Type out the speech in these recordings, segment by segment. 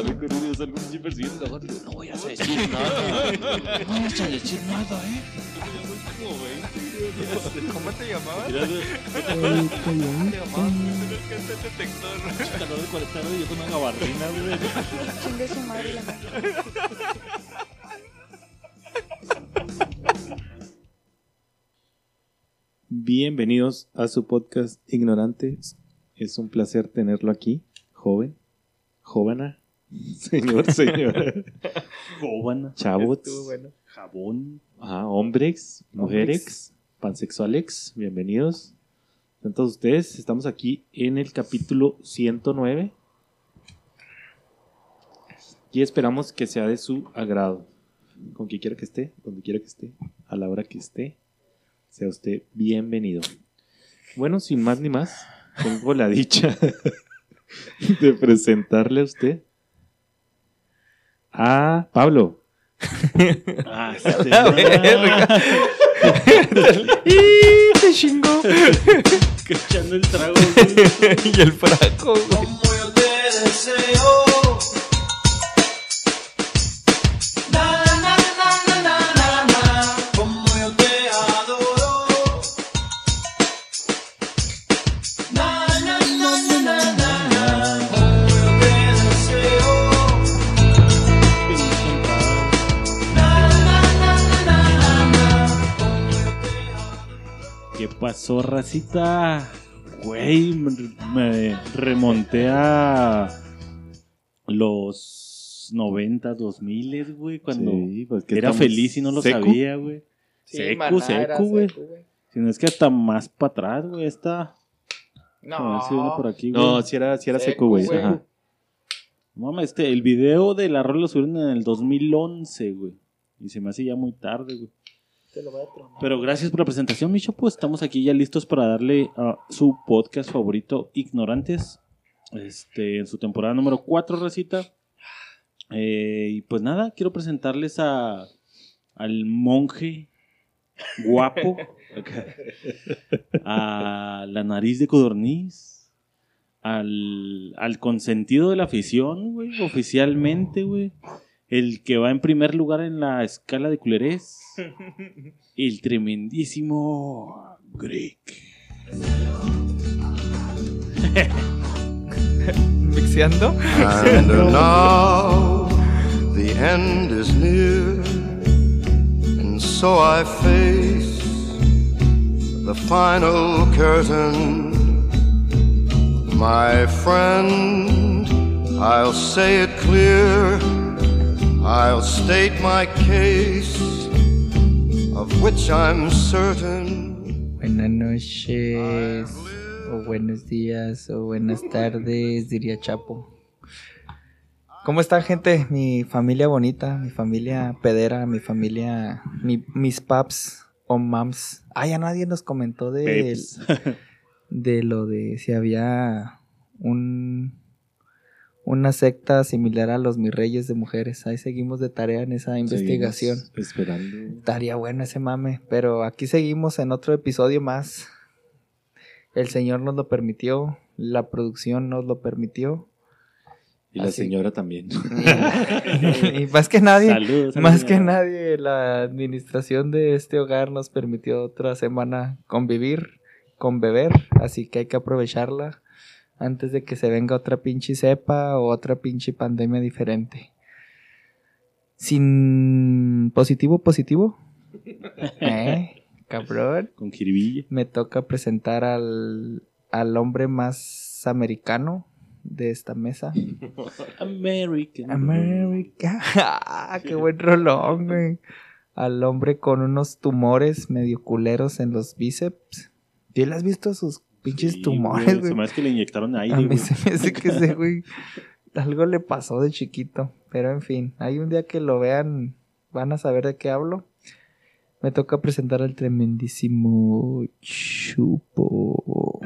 sale persiguiendo la. No voy a decir nada. No voy a decir nada, eh. Como 20, ¿Cómo te llamabas? El Te llamabas el que está el detector. calor de 40 grados y yo con una gabardina, güey. Chingue su madre la madre. Bienvenidos a su podcast Ignorantes. Es un placer tenerlo aquí, joven, jovena, señor, señora, Jóbana. chavos, bueno. Jabón. ajá, hombres, mujeres, pansexuales. Bienvenidos. Sean todos ustedes. Estamos aquí en el capítulo 109 y esperamos que sea de su agrado. Con quien quiera que esté, donde quiera que esté, a la hora que esté, sea usted bienvenido. Bueno, sin más ni más, tengo la dicha de presentarle a usted a Pablo. Ah, La verga. ¡Y se chingó! que echando el trago, y el fraco, güey. Como yo te deseo. Pasó, racita? Güey, me, remonté a los 90, 2000, güey, cuando Sí, pues, que era feliz y no lo seco. sabía, güey. Sí, seco, seco, güey. Si no es que hasta más para atrás, güey, está. A ver si viene por No. aquí, güey. No, si era, sí era seco, güey. Ajá. Mamá, este, el video de la rola lo subieron en el 2011, güey. Y se me hace ya muy tarde, güey. Pero gracias por la presentación, Micho. Pues estamos aquí ya listos para darle a su podcast favorito, Ignorantes. Este, en su temporada número 4, recita. Eh, y pues nada, quiero presentarles a al monje guapo, a la nariz de codorniz, al, al consentido de la afición, güey, oficialmente, güey. El que va en primer lugar en la escala de culerés. El tremendísimo Greg. ¿Mixeando? And now the end is near, and so I face the final curtain. My friend, I'll say it clear, I'll state my case, of which I'm certain. Buenas noches, o buenos días, o buenas tardes, diría Chapo. ¿Cómo están, gente? Mi familia bonita, mi familia pedera, mi familia, mi- mis paps o mams. Ah, ya nadie nos comentó de, de lo de si había un una secta similar a los mis reyes de mujeres. Ahí seguimos de tarea en esa investigación. Seguimos Esperando. Estaría bueno ese mame, pero aquí seguimos en otro episodio más. El Señor nos lo permitió, la producción nos lo permitió. Y la Así. señora también. y más que nadie, más que nadie, la administración de este hogar nos permitió otra semana convivir, con beber, así que hay que aprovecharla antes de que se venga otra pinche cepa o otra pinche pandemia diferente. Sin positivo, positivo. ¿Eh? Cabrón. Con jiribilla. Me toca presentar al, al hombre más americano de esta mesa. American. América. Ah, qué buen rolón, güey. Al hombre con unos tumores medio culeros en los bíceps. ¿Sí le has visto sus pinches Sí, tumores, Se güey? me hace que le inyectaron aire, A mí güey. se me hace que ese güey algo le pasó de chiquito. Pero en fin, hay un día que lo vean, van a saber de qué hablo. Me toca presentar al tremendísimo Chupo.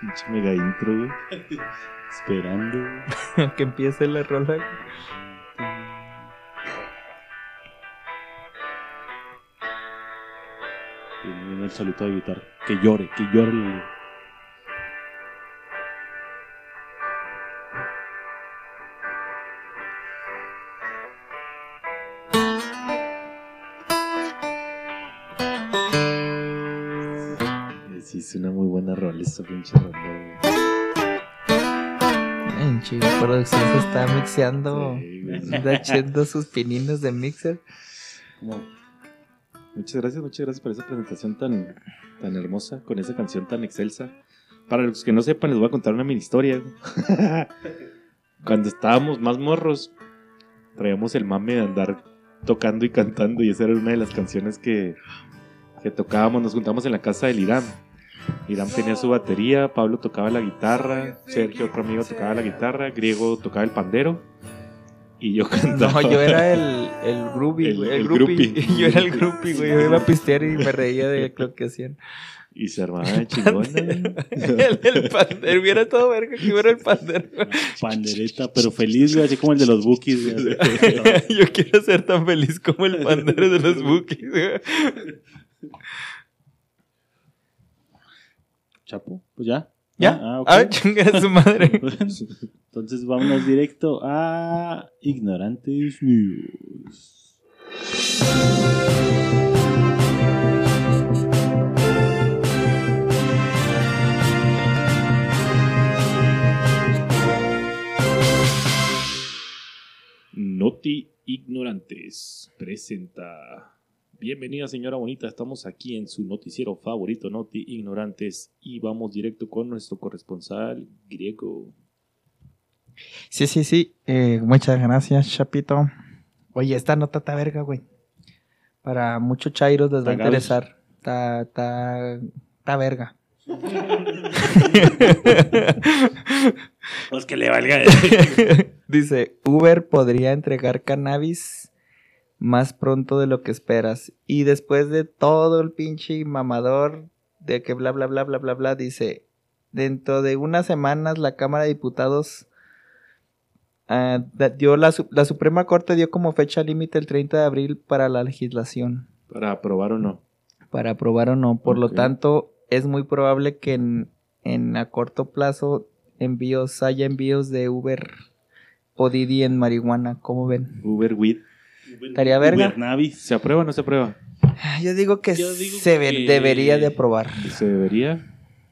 Pinche mega intro, güey. Esperando. que empiece la rola. Y viene el solito a evitar que llore, que llore. el- esta pinche chico, producción se está mixeando. Sí. Está echando sus pininos de mixer. como- Muchas gracias, muchas gracias por esa presentación tan, tan hermosa, con esa canción tan excelsa. Para los que no sepan, les voy a contar una mini historia. Cuando estábamos más morros, traíamos el mame de andar tocando y cantando, y esa era una de las canciones que, que tocábamos. Nos juntamos en la casa del Irán. Irán tenía su batería, Pablo tocaba la guitarra, Sergio, otro amigo, tocaba la guitarra, Griego tocaba el pandero, y yo cantaba. No, yo era el, el groupie, El- güey. El, el groupie. groupie. Yo era el groupie, güey. Yo iba a pistear y me reía de lo que hacían. Y se armaba de chingona. güey. el, el pandero. Hubiera todo verga que hubiera el pandero. Pandereta, pero feliz, güey, así como el de los bookies. güey. Yo quiero ser tan feliz como el pandero de los bookies, güey. Chapo, pues ya. ¿Ya? Ah, ok. Ah, chinga su madre. Entonces vámonos directo a Ignorantes News. Noti Ignorantes presenta. Bienvenida señora bonita, estamos aquí en su noticiero favorito, Noti Ignorantes, y vamos directo con nuestro corresponsal griego. Sí, sí, sí. Eh, muchas gracias, Chapito. Oye, esta nota está verga, güey. Para muchos chairos les va a interesar. Está, está, está verga. Pues que le valga. Dice, Uber podría entregar cannabis más pronto de lo que esperas. Y después de todo el pinche mamador de que bla, bla, bla, bla, bla, bla, dice, dentro de unas semanas la Cámara de Diputados ah, dio la, la Suprema Corte dio como fecha límite el 30 de abril para la legislación, Para aprobar o no. para aprobar o no. Por lo tanto, es muy probable que en, en a corto plazo envíos, haya envíos de Uber o Didi en marihuana, ¿cómo ven? Uber Weed. Estaría verga. ¿Se aprueba o no se aprueba? Yo digo que Yo digo se que- debería de aprobar. ¿Se debería?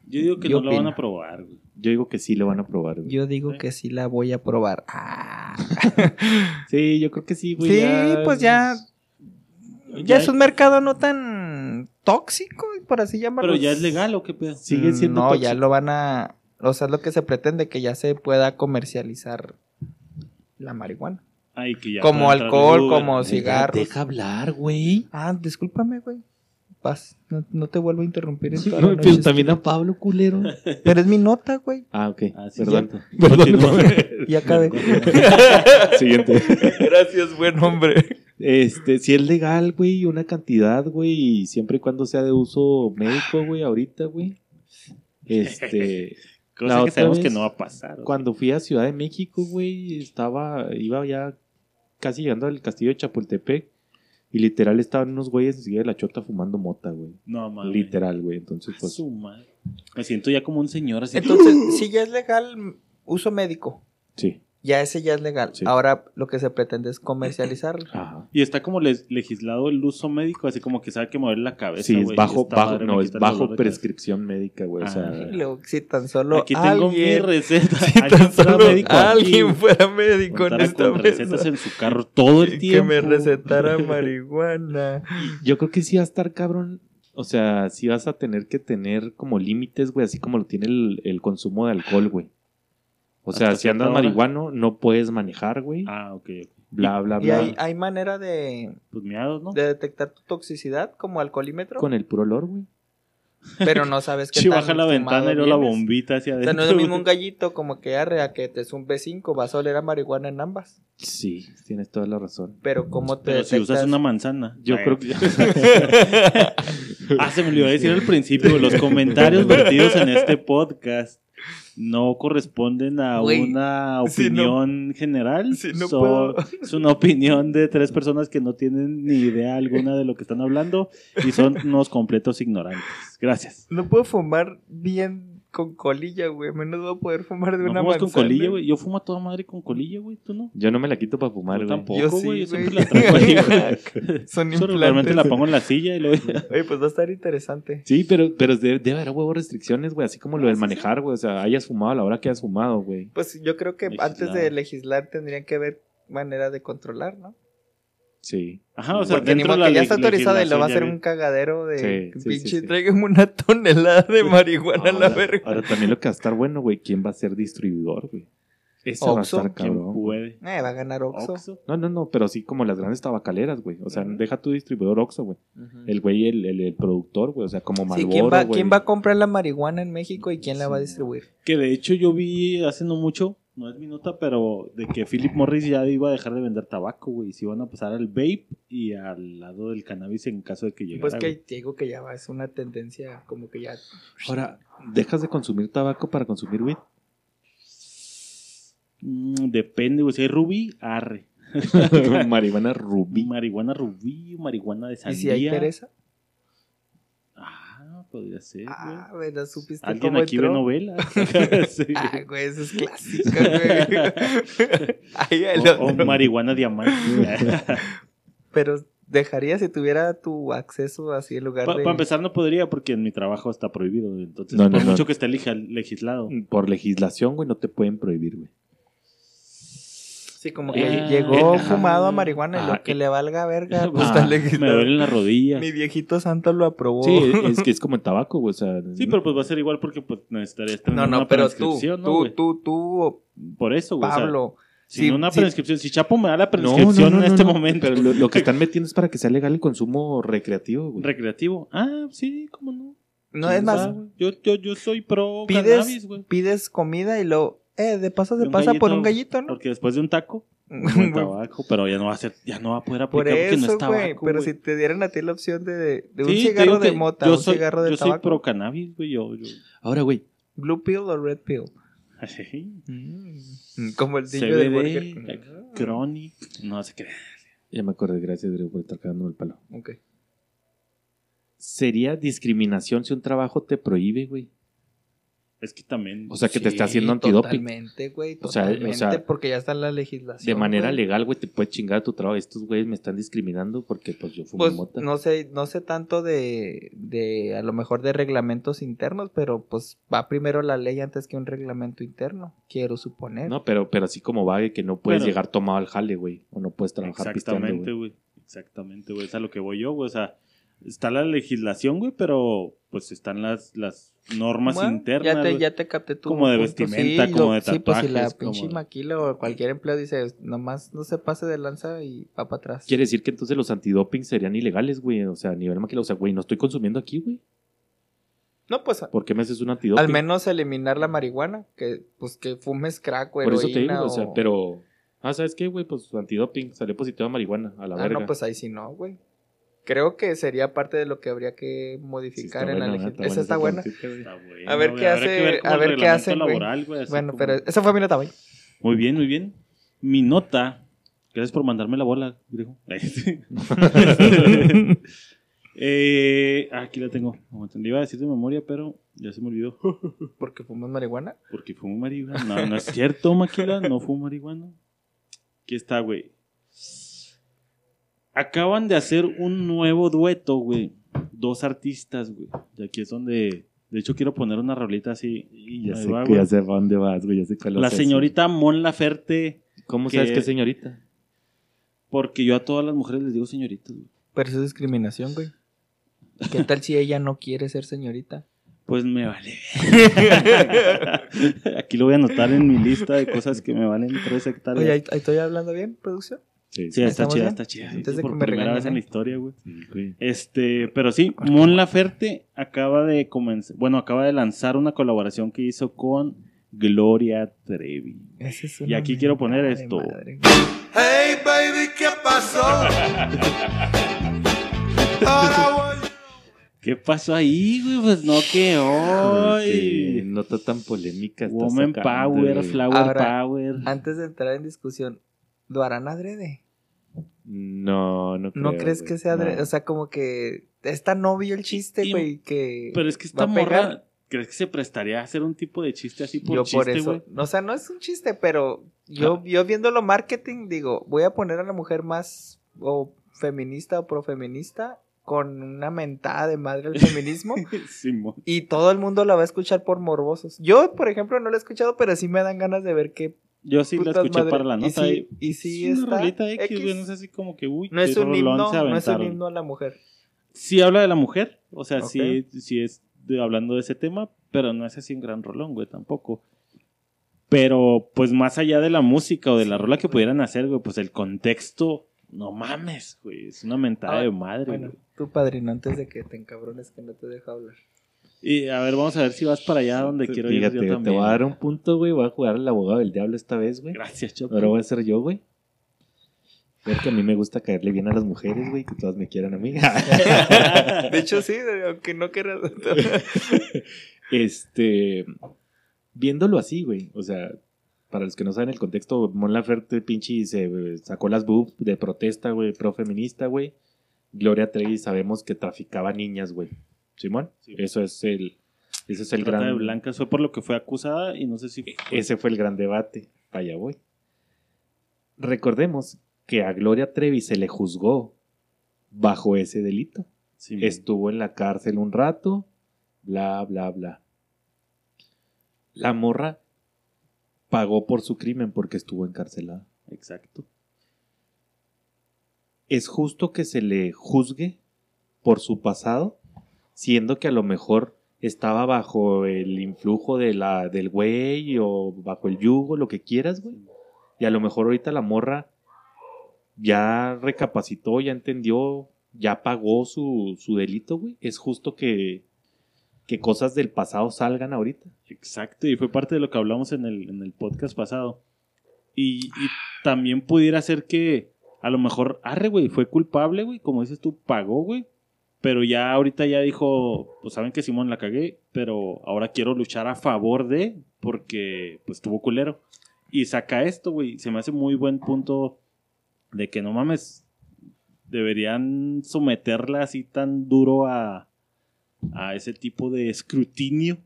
Yo digo que Yo no lo van a probar, güey. Yo digo que sí lo van a aprobar. güey. Yo digo ¿Eh? que sí la voy a aprobar. Ah. Sí, yo creo que sí, güey. Sí, pues ya, ya es un mercado no tan tóxico, por así llamarlo. Pero ya es legal o qué pedo. Sigue siendo No, ya lo van a... O sea, es lo que se pretende, que ya se pueda comercializar la marihuana. Ay, que ya Como alcohol, como cigarros. Deja hablar, güey. Ah, discúlpame, güey. Paz, no, no te vuelvo a interrumpir. en toda No, pero noche. también a Pablo, culero. Pero es mi nota, güey. Ah, ok. Ah, sí, Perdón. cierto. Perdón. Acabé. Siguiente. Gracias, buen hombre. Este, si es legal, güey, una cantidad, güey, y siempre y cuando sea de uso médico, güey, ahorita, güey. Este, Cosa La que otra sabemos vez, que no va a pasar. güey. cuando fui a Ciudad de México, güey, estaba, iba ya casi llegando al castillo de Chapultepec y literal estaban unos güeyes enseguida de la chota fumando mota, güey. No, mames. Literal, güey, entonces pues Su madre. Me siento ya como un señor así. Entonces, si ya es legal uso médico, sí. Ya ese ya es legal. Sí. Ahora lo que se pretende es comercializarlo. Ajá. Y está como les- legislado el uso médico, así como que sabe que mover la cabeza. Sí, es güey, bajo, bajo, madre no, es bajo prescripción médica, güey, o sea, si tan solo Aquí tengo mi alguien, receta. si Alguien tan fuera solo médico aquí, alguien fuera médico en esta con recetas mesa en su carro todo el que tiempo. me recetara marihuana. Yo creo que sí va a estar cabrón. O sea, sí vas a tener que tener como límites, güey, así como lo tiene el, el consumo de alcohol, güey. O sea, ¿Hasta si andas hora? marihuano, no puedes manejar, güey. Ah, ok. ok. bla, bla, Y bla. hay, hay manera de, Pues miados, ¿no? de detectar tu toxicidad como alcoholímetro. Con el puro olor, güey. Pero no sabes qué Si baja la ventana y luego la bombita hacia O adentro. sea, no es lo mismo un gallito como que arre a que te es un B5, vas a oler a marihuana en ambas. Sí, tienes toda la razón. Pero ¿cómo te Pero si usas una manzana. Yo Ay. creo que... Ah, se me olvidó decir al principio, los comentarios vertidos en este podcast no corresponden a una si no- opinión general. si no puedo. Es una opinión de tres personas que no tienen ni idea alguna de lo que están hablando y son unos completos ignorantes. Gracias. No puedo fumar bien con colilla, güey. Menos voy a poder fumar de ¿No una fumas con manzana. colilla, güey? Yo fumo a toda madre con colilla, güey. ¿Tú no? Yo no me la quito para fumar, güey. tampoco, Yo güey. sí, Yo siempre la traigo ahí, güey. Son regularmente implantes. la pongo en la silla y luego... Oye, pues va a estar interesante. Sí, pero, pero debe, debe haber huevo restricciones, güey. Así como lo del manejar, güey. O sea, hayas fumado a la hora que hayas fumado, güey. Pues yo creo que Legislar. antes de legislar tendrían que haber manera de controlar, ¿no? Sí. Ajá, o sea, Porque dentro de la que ya está autorizado y lo va a hacer un cagadero de Sí, sí, pinche, sí, sí. tráigame una tonelada de marihuana a la Ahora, verga. ahora también lo que va a estar bueno, güey. ¿Quién va a ser distribuidor, güey? Eso va a estar ¿Quién cabrón. puede? Eh, va a ganar Oxxo. Oxxo. No, no, no, pero sí como las grandes tabacaleras, güey. O sea, deja tu distribuidor Oxxo, güey. El güey, el, el, el productor, güey. O sea, como Sí, Malboro, ¿quién, va, güey. ¿quién va a comprar la marihuana en México y quién la va a distribuir? Que de hecho yo vi hace no mucho, no es mi nota, pero de que Philip Morris ya iba a dejar de vender tabaco, güey. Y se iban a pasar al vape y al lado del cannabis en caso de que llegara. Pues que te digo que ya va, es una tendencia como que ya... Ahora, ¿dejas de consumir tabaco para consumir weed? Mm, depende, güey. Si hay rubí, arre. Marihuana rubí. Marihuana rubí, marihuana de ¿Y sandía. si hay pereza? Podría ser, güey. Ah, güey, ¿no supiste Alguien cómo aquí entró? ve novelas. Sí. Ah, güey, eso es clásica, güey. Ahí el o, o otro. marihuana diamante. Pero dejaría si tuviera tu acceso así en lugar Para de... empezar no podría porque en mi trabajo está prohibido. Entonces, No, no, por no. mucho que esté legi- legislado. Por legislación, güey, no te pueden prohibir, güey. Sí, como que Eh, llegó eh, fumado a marihuana y Ah, lo que eh. le valga verga, pues Ah, me legislado. duelen las rodillas. Mi viejito santo lo aprobó. Sí, es que es como el tabaco, güey. O sea, Sí, pero pues va a ser igual porque pues necesitarías tener No, no, una pero tú, prescripción, ¿no, tú, güey? tú, tú, Por eso, güey. o sea, Pablo. sin sí, una sí. prescripción. Si Chapo me da la prescripción no, no, en este no. momento. Pero lo, lo que están metiendo es para que sea legal el consumo recreativo, güey. Recreativo. Ah, sí, cómo no. No, es más, yo, yo, yo soy pro pides, cannabis, güey. pides comida y lo... Eh, de paso De se pasa por un gallito, ¿no? Porque después de un taco, un tabaco, pero ya no va a ser, ya no va a poder aplicar Por porque no eso, es tabaco. Pero si te dieran a ti la opción de, de un Sí, cigarro de mota, yo un soy, cigarro de yo soy tabaco, pro cannabis, güey. Yo, yo. Ahora, güey, blue pill o red pill. Así. Mm, Como el niño CBD, burger. Chronic, no sé qué. ya me acordé, gracias, Drew, por estar cagándome el palo. Ok. ¿Sería discriminación si un trabajo te prohíbe, güey? Es que también. O sea, que te Sí, esté haciendo antidoping. Totalmente, güey. O sea, o Totalmente, sea, porque ya está la legislación. De manera legal, güey, te puedes chingar tu trabajo. Estos güeyes me están discriminando porque, pues, yo fumo Pues mota. no sé, no sé tanto de, de, a lo mejor de reglamentos internos, pero pues va primero la ley antes que un reglamento interno, quiero suponer. No, pero, pero así como va, que no puedes Pero- llegar tomado al jale, güey. O no puedes trabajar Exactamente, güey. Exactamente, güey. Es a lo que voy yo, güey. O sea, está la legislación, güey, pero pues están las, las normas Bueno, internas. ya te, güey. ya te capté tu Como de punto, vestimenta, sí, como lo- de Sí, pues si la tatuajes, pinche como de- maquila o cualquier empleado dice, nomás no se pase de lanza y va para atrás. Quiere decir que entonces los antidoping serían ilegales, güey. O sea, a nivel maquila. O sea, güey, no estoy consumiendo aquí, güey. No, pues ¿Por qué me haces un antidoping? al menos eliminar la marihuana, que pues que fumes crack o Por eso te digo, heroína o sea, pero... Ah, ¿sabes qué, güey? Pues antidoping, salió positivo a marihuana, a la Ah, verga. no, pues ahí sí no, güey. Creo que sería parte de lo que habría que modificar en la legislación. Esa está buena. A ver qué hace- a ver qué laboral, así Bueno, como- pero esa fue mi nota, güey. Muy bien, muy bien. Mi nota. Gracias por mandarme la bola, griego. eh, aquí la tengo. Le iba a decir de memoria, pero ya se me olvidó. Porque fumas marihuana. Porque fumo marihuana. No, no es cierto, Maquila. No fumo marihuana. Aquí está, güey. Acaban de hacer un nuevo dueto, güey. Dos artistas, güey. Y aquí es donde. De hecho, quiero poner una rolita así. Y ya sé, va, que ya sé dónde vas, güey. Ya sé cuál La señorita Mon Laferte. ¿Cómo que- sabes qué señorita? Porque yo a todas las mujeres les digo señoritas, güey. Pero eso es discriminación, güey. ¿Qué tal si ella no quiere ser señorita? Pues me vale. Aquí lo voy a anotar en mi lista de cosas que me valen tres hectáreas. Oye, ¿ahí, ahí estoy hablando bien, producción? Sí, Sí, ¿Ahí está chida, bien? está chida. Antes de por que me primera regañen, vez en la ¿eh? historia, güey. sí, güey. Este, pero sí, Mon Laferte acaba de comenzar, bueno, acaba de lanzar una colaboración que hizo con Gloria Trevi. Ese es Y aquí quiero poner esto. madre. Hey, baby, ¿qué pasó? ¿Qué pasó ahí, güey? Pues no que hoy. nota tan polémica. Woman sacando, Power, güey. Flower Ahora, Power. Antes de entrar en discusión, ¿lo harán adrede? No, no ¿No creo, crees güey. que sea adrede? No. O sea, como que es tan obvio el chiste, Y- güey, que Pero es que esta morra, ¿crees que se prestaría a hacer un tipo de chiste así por yo chiste, por eso, güey? o sea, no es un chiste, pero yo, Ah. yo viéndolo marketing, digo, voy a poner a la mujer más o feminista o profeminista con una mentada de madre al feminismo y todo el mundo la va a escuchar por morbosos. Yo, por ejemplo, no la he escuchado, pero sí me dan ganas de ver qué Yo sí la escuché madre- para la y nota. sí- y y sí es una rolita X, X. güey, no es así como que, uy, No es un himno, no es un himno a la mujer. Sí habla de la mujer, o sea, sí, sí es de- hablando de ese tema, pero no es así un gran rolón, güey, tampoco. Pero, pues, más allá de la música o de la rola que pudieran hacer, güey, pues el contexto, no mames, güey, es una mentada Ah, de madre, Bueno, güey. tu padrino, antes de que te encabrones que no te deja hablar. Y a ver, vamos a ver si vas para allá donde quiero ir Fíjate, yo te también. voy a dar un punto, güey. Voy a jugar al abogado del diablo esta vez, güey. Gracias, Chopo. Ahora voy a ser yo, güey. Ver que a mí me gusta caerle bien a las mujeres, güey, que todas me quieran a mí. De hecho, sí, aunque no quieras. este, viéndolo así, güey, o sea, para los que no saben el contexto, Mon Laferte pinche se sacó las boobs de protesta, güey, pro feminista, güey. Gloria Trevi sabemos que traficaba niñas, güey. Simón, Sí. eso es el ese es el Trata de gran blancas fue por lo que fue acusada y no sé si... ese fue el gran debate. Allá voy. Recordemos que a Gloria Trevi se le juzgó bajo ese delito. Sí, Estuvo en la cárcel un rato, bla, bla, bla. La morra pagó por su crimen porque estuvo encarcelada. Exacto. ¿Es justo que se le juzgue por su pasado, siendo que a lo mejor estaba bajo el influjo de la, del güey o bajo el yugo, lo que quieras, güey? Y a lo mejor ahorita la morra ya recapacitó, ya entendió, ya pagó su, su delito, güey. ¿Es justo que, que cosas del pasado salgan ahorita? Exacto, y fue parte de lo que hablamos en el, en el podcast pasado. Y, y también pudiera ser que a lo mejor, arre, güey, fue culpable, güey, como dices tú, pagó, güey. Pero ya ahorita ya dijo, pues saben que Simón la cagué, pero ahora quiero luchar a favor de, porque pues tuvo culero. Y saca esto, güey, se me hace muy buen punto de que no mames, deberían someterla así tan duro a, a ese tipo de escrutinio.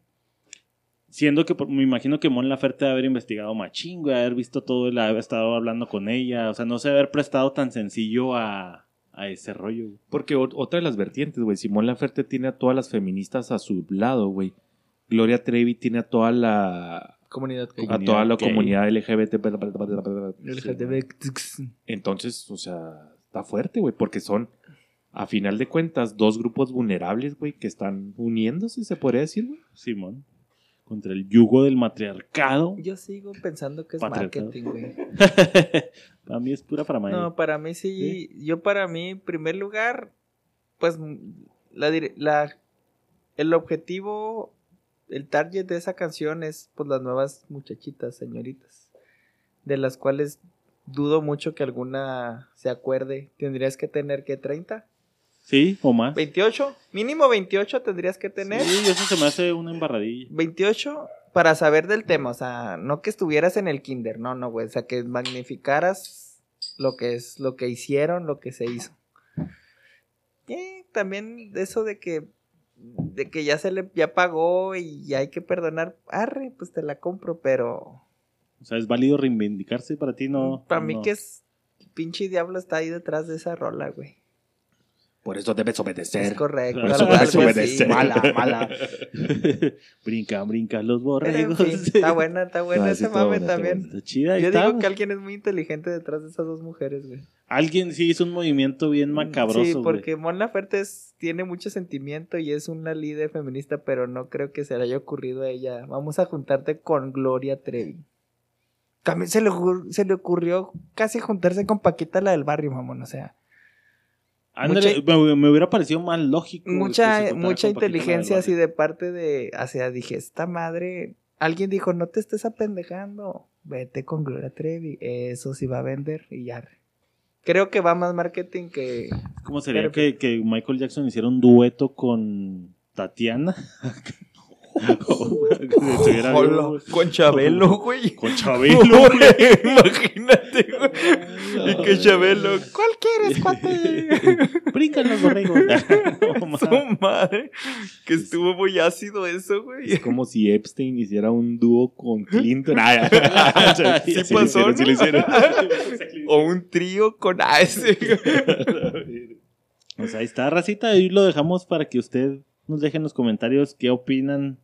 Siendo que me imagino que Mon Laferte debe haber investigado machín, güey, haber visto todo, el haber estado hablando con ella, o sea, no se haber prestado tan sencillo a, a ese rollo. güey. Porque ot- otra de las vertientes, güey, Simón Laferte tiene a todas las feministas a su lado, güey. Gloria Trevi tiene a toda la Comunidad gay. a toda la gay. comunidad LGBT. Entonces, o sea, está fuerte, güey, porque son, a final de cuentas, dos grupos vulnerables, güey, que están uniéndose, se podría decir, güey. Simón. Contra el yugo del matriarcado. Yo sigo pensando que es marketing, güey. Para mí es pura farmacia. No, para mí sí, Yo para mí, en primer lugar, pues la el objetivo, el target de esa canción es pues las nuevas muchachitas, señoritas, de las cuales dudo mucho que alguna se acuerde. Tendrías que tener que 30, Sí, o más. 28, mínimo 28 tendrías que tener. Sí, eso se me hace una embarradilla. 28 para saber del tema, o sea, no que estuvieras en el kinder, no, no, güey, o sea, que magnificaras lo que es, lo que hicieron, lo que se hizo. Y también eso de que, de que ya se le, ya pagó y ya hay que perdonar, arre, pues te la compro, pero O sea, es válido reivindicarse para ti, no. para mí que es, pinche diablo está ahí detrás de esa rola, güey. Por eso debes obedecer. Es correcto, Por eso debes obedecer. Mala, mala. brincan, brincan los en borregos. fin, está buena, está buena No, ese está mame buena, está también. buena. Está chida, Yo está. digo que alguien es muy inteligente detrás de esas dos mujeres, güey. Alguien sí hizo un movimiento bien macabroso. Sí, porque Mon Laferte es- tiene mucho sentimiento y es una líder feminista, pero no creo que se le haya ocurrido a ella. Vamos a juntarte con Gloria Trevi. También se le, ocur- se le ocurrió casi juntarse con Paquita la del barrio, mamón. O sea, Ándale, me, me hubiera parecido más lógico. mucha, mucha inteligencia así de parte de. O sea, dije, esta madre. Alguien dijo, no te estés apendejando. Vete con Gloria Trevi. Eso sí va a vender y ya. Creo que va más marketing que. ¿Cómo sería que, que Michael Jackson hiciera un dueto con Tatiana? Estuviera vivo, Hola, güey. con Chabelo, güey. Con Chabelo, güey. Imagínate, güey. Y que Chabelo. ¿Cuál quieres, cuate? Brincan los borregos. No, ma. Su madre. Que estuvo muy ácido eso, güey. Es como si Epstein hiciera un dúo con Clinton. Ah, ya. Sí Sí, pasó, lo hicieron, sí lo hicieron. O un trío con A ese. O sea, ahí está, racita. Ahí lo dejamos para que usted nos deje en los comentarios qué opinan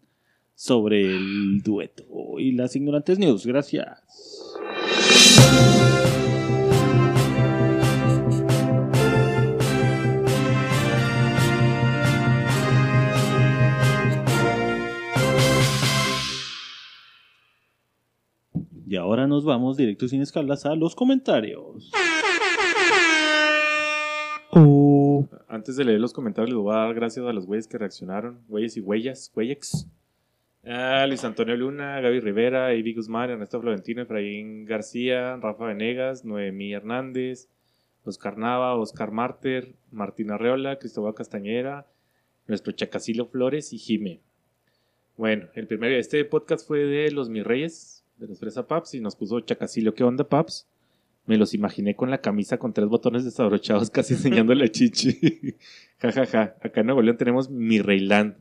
sobre el dueto y las ignorantes news. Gracias. Y ahora nos vamos directo sin escalas a los comentarios. Antes de leer los comentarios, les voy a dar gracias a los güeyes que reaccionaron. Güeyes y huellas, güeyex. Ah, Luis Antonio Luna, Gaby Rivera, Ivy Guzmán, Ernesto Florentino, Efraín García, Rafa Venegas, Noemí Hernández, Oscar Nava, Oscar Marter, Martín Arreola, Cristóbal Castañera, nuestro Chacasilo Flores y Jime. Bueno, el primero, este podcast fue de los Mis Reyes, de los Fresa Paps, y nos puso Chacasilo, ¿qué onda, Paps? Me los imaginé con la camisa con tres botones desabrochados, casi enseñando la chichi. ja, ja, ja. Acá en Nuevo León tenemos Mi Reyland,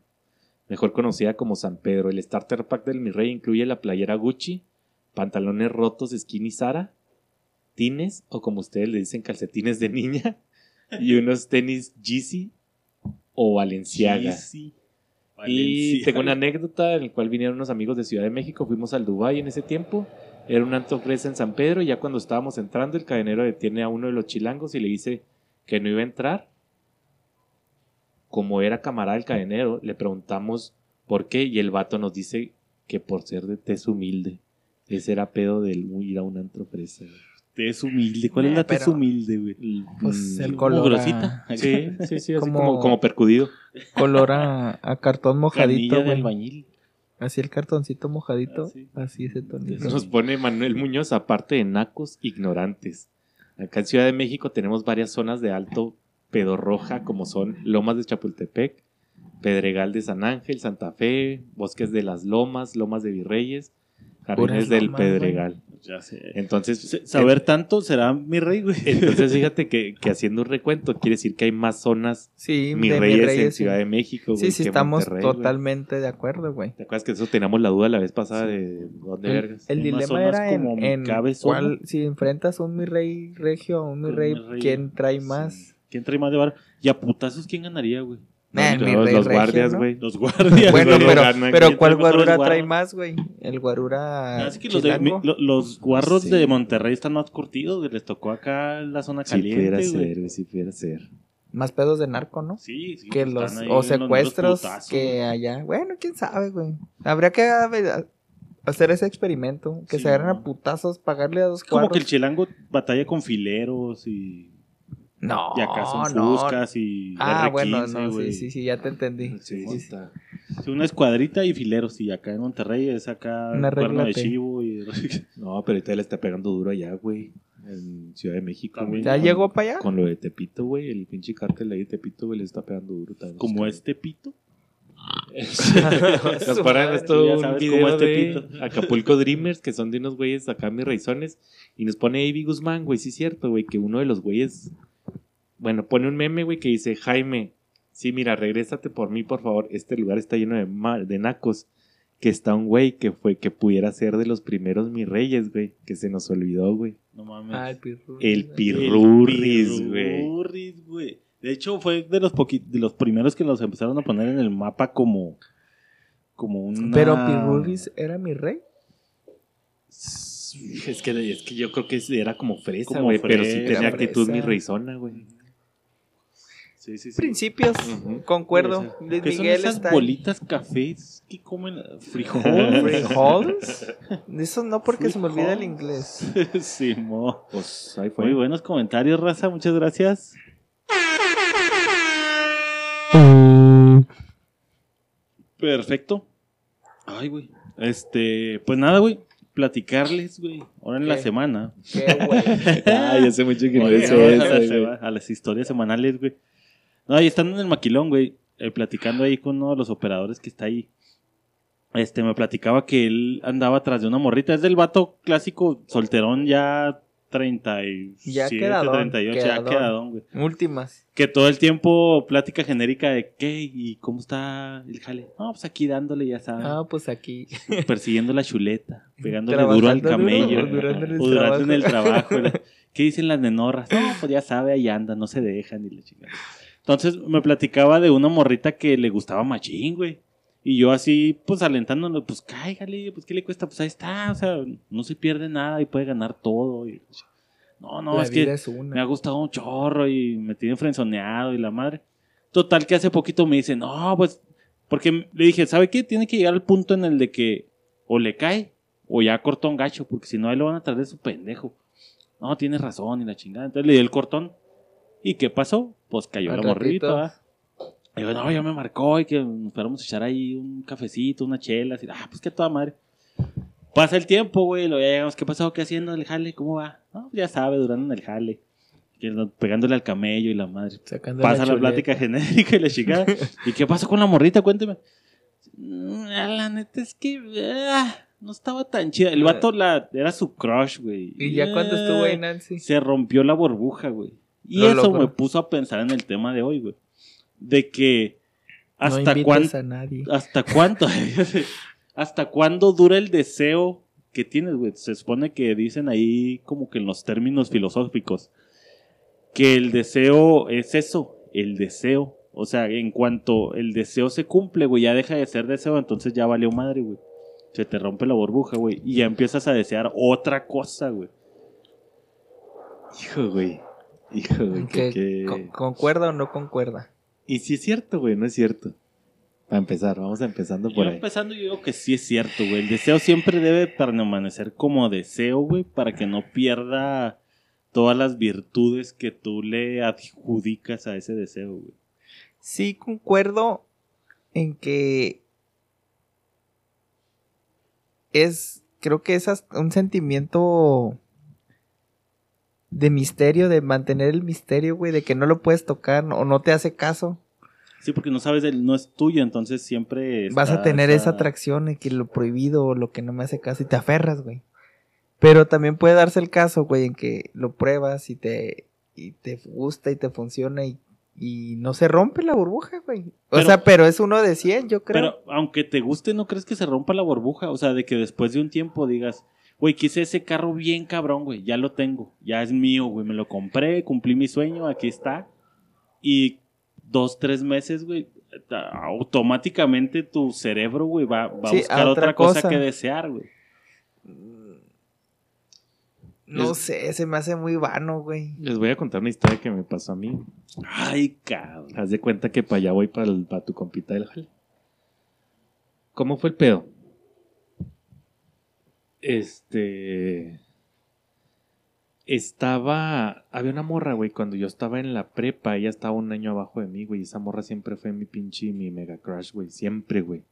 mejor conocida como San Pedro. El starter pack del Mi Rey incluye la playera Gucci, pantalones rotos Skinny Sara, tines, o como ustedes le dicen, calcetines de niña, y unos tenis Yeezy o Valenciaga. Yeezy. Y tengo una anécdota en la cual vinieron unos amigos de Ciudad de México, fuimos al Dubai en ese tiempo, era un antro fresa en San Pedro y ya cuando estábamos entrando el cadenero detiene a uno de los chilangos y le dice que no iba a entrar. Como era camarada del cadenero, le preguntamos por qué y el vato nos dice que por ser de tez humilde. Ese era pedo del ir a un antro fresa. Tez humilde. ¿Cuál Eh, es la tez humilde, güey? Pues Mm, el Como color. grosita. A, Sí, sí, sí, así Como- como, como percudido. color a, a cartón mojadito, Canilla del bañil. Así el cartoncito mojadito. Así. Así ese tonito. Nos pone Manuel Muñoz, aparte de nacos, ignorantes. Acá en Ciudad de México tenemos varias zonas de alto pedorroja, como son Lomas de Chapultepec, Pedregal de San Ángel, Santa Fe, Bosques de las Lomas, Lomas de Virreyes, Jardines del lomas. Pedregal. Ya sé. Entonces, Saber tanto será mi rey, güey. entonces fíjate que, que haciendo un recuento quiere decir que hay más zonas Sí, de reyes, en sí. Ciudad de México. Sí, güey, sí, que estamos Monterrey, güey. totalmente de acuerdo, güey. ¿Te acuerdas que eso teníamos la duda la vez pasada de dónde El, vergas? el dilema zonas era en, como mi en cabezona. cuál, si enfrentas un mi rey regio o un mi rey, mi rey, ¿quién trae sí. más? ¿Quién trae más de bar? Y a putazos, ¿quién ganaría, güey? Mi los guardias, ¿no? güey. Los guardias. Bueno, güey. pero, ganan, pero ¿quién ¿cuál guarura trae más, güey? El guarura Así que los, de- chilango. mi- lo- los guarros Sí. de Monterrey están más curtidos, güey. Les tocó acá la zona Si pudiera caliente, güey. ser, güey, si pudiera ser. Más pedos de narco, ¿no? Sí, sí. que los o secuestros putazos, que allá. Bueno, quién sabe, güey. Habría que a ver, hacer ese experimento, que Sí, se agarren no. a putazos, pagarle a dos Es como que el chilango batalla con fileros y, No, y acá son no. fuscas y Ah, R15, bueno, no, sí, sí, sí, ya te entendí. Sí, Sí, sí. Una escuadrita y fileros. Y acá en Monterrey es acá Una cuerno de chivo y... No, pero ahorita le está pegando duro allá, güey. En Ciudad de México, güey. ¿Ya Con- llegó para allá? Con lo de Tepito, güey. El pinche cártel ahí de Tepito, güey, le está pegando duro también. como este pito. Nos paran esto Ya un sabes video cómo es de Tepito. Acapulco Dreamers, que son de unos güeyes acá, mis raizones. Y nos pone Avi Guzmán, güey. Sí, es cierto, güey, que uno de los güeyes. Bueno, pone un meme, güey, que dice: Jaime, sí, mira, regrésate por mí, por favor. Este lugar está lleno de, ma- de nacos. Que está un güey que fue que pudiera ser de los primeros mis reyes, güey. Que se nos olvidó, güey. No mames. Ah, el pirru. El El pirurris, güey. Pirurris, güey. De hecho, fue de los poqui- de los primeros que los empezaron a poner en el mapa como. Como una. Pero Pirurris era mi rey. Es que, es que yo creo que era como fresa, güey. Pero sí tenía actitud mi reizona, güey. Sí, sí, sí. Principios, concuerdo. Ser. Luis ¿Qué son Miguel esas está ahí. bolitas cafés que comen frijoles? ¿Frijoles? Eso no porque se me olvida el inglés. sí, mo. Pues ahí fue. Muy buenos comentarios, raza. Muchas gracias. Perfecto. Ay, güey. Este, pues nada, güey. Platicarles, güey. Ahora en la semana. Qué güey. Ay, hace mucho que no eso, a las historias semanales, güey. No, ahí estando en el maquilón, güey. eh, platicando ahí con uno de los operadores que está ahí. Este, me platicaba que él andaba atrás de una morrita. Es del vato clásico solterón ya 37, Ya quedadón, 38, ya quedadón. quedadón, güey. Últimas. Que todo el tiempo plática genérica de qué y cómo está el jale. No, pues aquí dándole, ya sabes. Ah, pues aquí. persiguiendo la chuleta, pegándole duro al duro, camello, durando en el o trabajo. en el trabajo. ¿Qué dicen las nenorras? No, pues ya sabe, ahí andan, no se dejan y la chingada. Entonces me platicaba de una morrita que le gustaba machín, güey. Y yo así, pues alentándolo, pues cáigale, pues qué le cuesta, pues ahí está, o sea, no se pierde nada y puede ganar todo. y- no, no, la es que es me ha gustado un chorro y me tiene frenzoneado y la madre. Total que hace poquito me dice, no, pues, porque le dije, ¿sabe qué? Tiene que llegar al punto en el de que o le cae o ya cortó un gacho, porque si no, ahí lo van a traer de su pendejo. No, tienes razón y la chingada. Entonces le di el cortón. ¿Y qué pasó? Pues cayó la morrita. Y yo, no, ya me marcó y que nos fuéramos a echar ahí un cafecito, una chela. Así, ah, pues que toda madre. Pasa el tiempo, güey, lo ya llegamos. ¿Qué pasó? ¿Qué haciendo el jale? ¿Cómo va? No, ya sabe, durando en el jale. Pegándole al camello y la madre. Sacando Pasa la, plática genérica y la chingada. ¿Y qué pasó con la morrita? Cuénteme. Mm, La neta es que ah, no estaba tan chida. El vato la, era su crush, güey. Y ya cuando estuvo ahí Eh, Nancy. Se rompió la burbuja, güey. Y Lo eso me puso a pensar en el tema de hoy, güey. De que no hasta a nadie. ¿Hasta cuánto? ¿Hasta cuándo dura el deseo que tienes, güey? Se supone que dicen ahí como que en los términos filosóficos que el deseo es eso, el deseo. O sea, en cuanto el deseo se cumple, güey, ya deja de ser deseo, entonces ya valió madre, güey. Se te rompe la burbuja, güey, y ya empiezas a desear otra cosa, güey. Hijo, güey. Hijo, güey. ¿Qué- Que, que- con- ¿Concuerda o no concuerda? Y si es cierto, güey, no es cierto. Para empezar, vamos empezando por Yo ahí. empezando, yo digo que sí es cierto, güey. El deseo siempre debe permanecer como deseo, güey, para que no pierda todas las virtudes que tú le adjudicas a ese deseo, güey. Sí, concuerdo en que es, creo que es un sentimiento de misterio, de mantener el misterio, güey, de que no lo puedes tocar o no te hace caso. Sí, porque no sabes, no es tuyo, entonces siempre Vas a tener esa esa- atracción de que lo prohibido o lo que no me hace caso y te aferras, güey. Pero también puede darse el caso, güey, en que lo pruebas y te, y te gusta y te funciona y, y no se rompe la burbuja, güey. O Pero- sea, pero es uno de 100, yo creo. Pero aunque te guste, ¿no crees que se rompa la burbuja? O sea, de que después de un tiempo digas, güey, quise ese carro bien cabrón, güey, ya lo tengo, ya es mío, güey, me lo compré, cumplí mi sueño, aquí está. Y dos, tres meses, güey, automáticamente tu cerebro, güey, va, va a buscar a otra, otra cosa. cosa. que desear, güey. No Es- sé, se me hace muy vano, güey. Les voy a contar una historia que me pasó a mí. Ay, cabrón. Haz de cuenta que para allá voy para, tu compita del jale. ¿Cómo fue el pedo? Este. Estaba. Había una morra, güey, cuando yo estaba en la prepa. Ella estaba un año abajo de mí, güey. Y esa morra siempre fue mi pinche, mi mega crush, güey. Siempre, güey.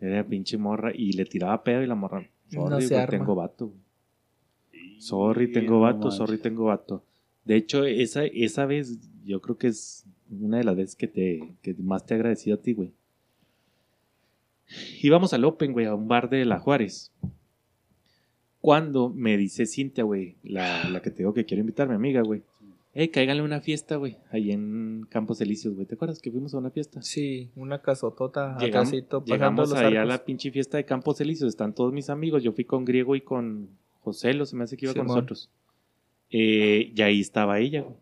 Era pinche morra. Y le tiraba pedo y la morra. No Sorry, se güey, arma. tengo vato, güey. Sorry, tengo no vato, sorry, tengo vato. De hecho, esa, esa vez, yo creo que es una de las veces que, te, que más te he agradecido a ti, güey. Íbamos al Open, güey, a un bar de La Juárez. Cuando me dice Cintia, güey, la, la que te digo que quiero invitar, mi amiga, güey. Hey, cáiganle una fiesta, güey, ahí en Campos Elíseos, güey. ¿Te acuerdas que fuimos a una fiesta? Sí, una casotota Llegamos, pasando llegamos los ahí a arcos. la pinche fiesta de Campos Elíseos. Están todos mis amigos. Yo fui con Griego y con José, lo se me hace que iba con nosotros. Eh, y ahí estaba ella, güey.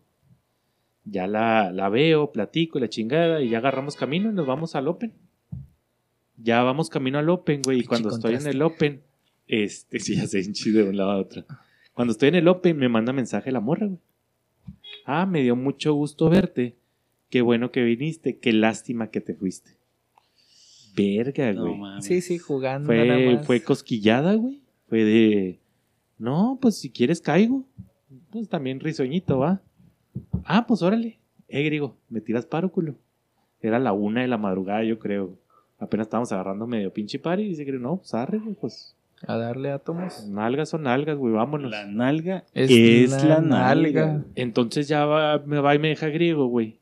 Ya la, la veo, platico y la chingada. Y ya agarramos camino y nos vamos al Open. Ya vamos camino al Open, güey. Y cuando estoy en el Open, este, sí, ya en chido de un lado a otro. Cuando estoy en el Open, me manda mensaje la morra, güey. Ah, me dio mucho gusto verte. Qué bueno que viniste, qué lástima que te fuiste. Verga, No güey. mames. Sí, sí, jugando nada fue, más. fue cosquillada, güey. Fue de, no, pues si quieres caigo. Pues también risueñito, ¿va? Ah, pues órale. Eh, griego, me tiras paro, culo. Era la una de la madrugada, yo creo. Apenas estábamos agarrando medio pinche pari y dice que no, pues arre, güey, pues A darle átomos. nalgas son nalgas, güey, vámonos. La nalga Es es, la la, nalga. nalga. Entonces ya va, me va y me deja griego, güey.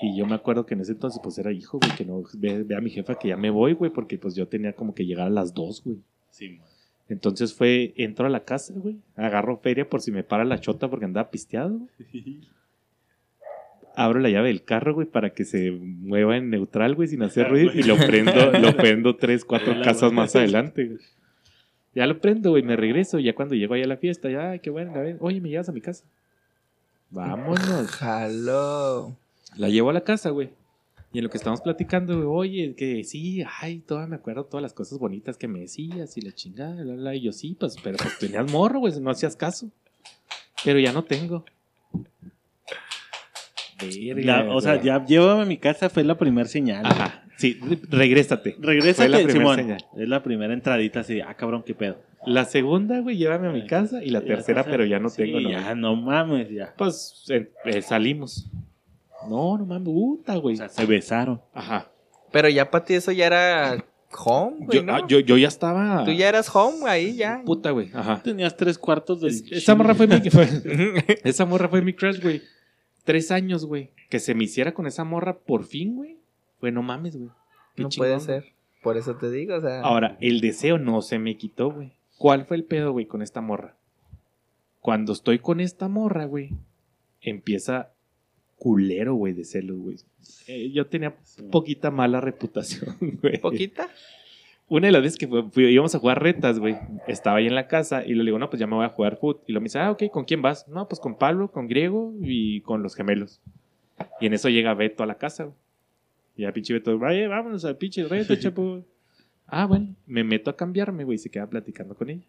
Y yo me acuerdo que en ese entonces pues era hijo, güey, que no ve, ve a mi jefa que ya me voy, güey, porque pues yo tenía como que llegar a las dos, güey. Sí, man. Entonces fue, entro a la casa, güey, agarro feria por si me para la chota porque andaba pisteado. güey. Abro la llave del carro, güey, para que se mueva en neutral, güey, sin hacer Ah, ruido. Y lo prendo, lo prendo tres, cuatro casas más adelante, güey. Ya lo prendo, güey, me regreso. Ya cuando llego ahí a la fiesta, ya, ay, qué bueno, la ven. Oye, me llevas a mi casa. Vámonos. Jaló. La llevo a la casa, güey. Y en lo que estamos platicando, güey, oye, que sí, ay, toda, me acuerdo todas las cosas bonitas que me decías y la chingada, bla, bla, y yo sí, pues, pero pues tenías morro, güey, no hacías caso. Pero ya no tengo. Verga, La- o sea, güey. ya llévame a mi casa fue la primera señal. Ajá, sí, re- regrésate. Regresa, Fue la primera Simón. señal. Es la primera entradita así, ah, cabrón, qué pedo. La segunda, güey, llévame a mi casa y la tercera, pero ya no sí, tengo, no. Ya, no mames, ya. Pues eh, eh, salimos. No, no mames, puta, güey. O sea, se besaron. Ajá. Pero ya para ti eso ya era home, güey, Yo, ¿no? ah, yo, yo ya estaba. Tú ya eras home ahí, ya. Puta, güey. Ajá. Tenías tres cuartos. Es- esa morra fue mi. fue- esa morra fue mi crush, güey. Tres años, güey. Que se me hiciera con esa morra por fin, güey. Güey, no mames, güey. No chingón, puede güey. ser. Por eso te digo, o sea. Ahora, el deseo no se me quitó, güey. ¿Cuál fue el pedo, güey, con esta morra? Cuando estoy con esta morra, güey, empieza culero, güey, de celos, güey. Eh, yo tenía poquita mala reputación, güey. ¿Poquita? Una de las veces que fui- íbamos a jugar retas, güey, estaba ahí en la casa y le digo, no, pues ya me voy a jugar foot. Y lo me dice, ah, ok, ¿con quién vas? No, pues con Pablo, con Griego y con los gemelos. Y en eso llega Beto a la casa, güey. Y ya pinche Beto, vaya, vámonos al pinche reto, chapo. Ah, bueno, me meto a cambiarme, güey, y se queda platicando con ella.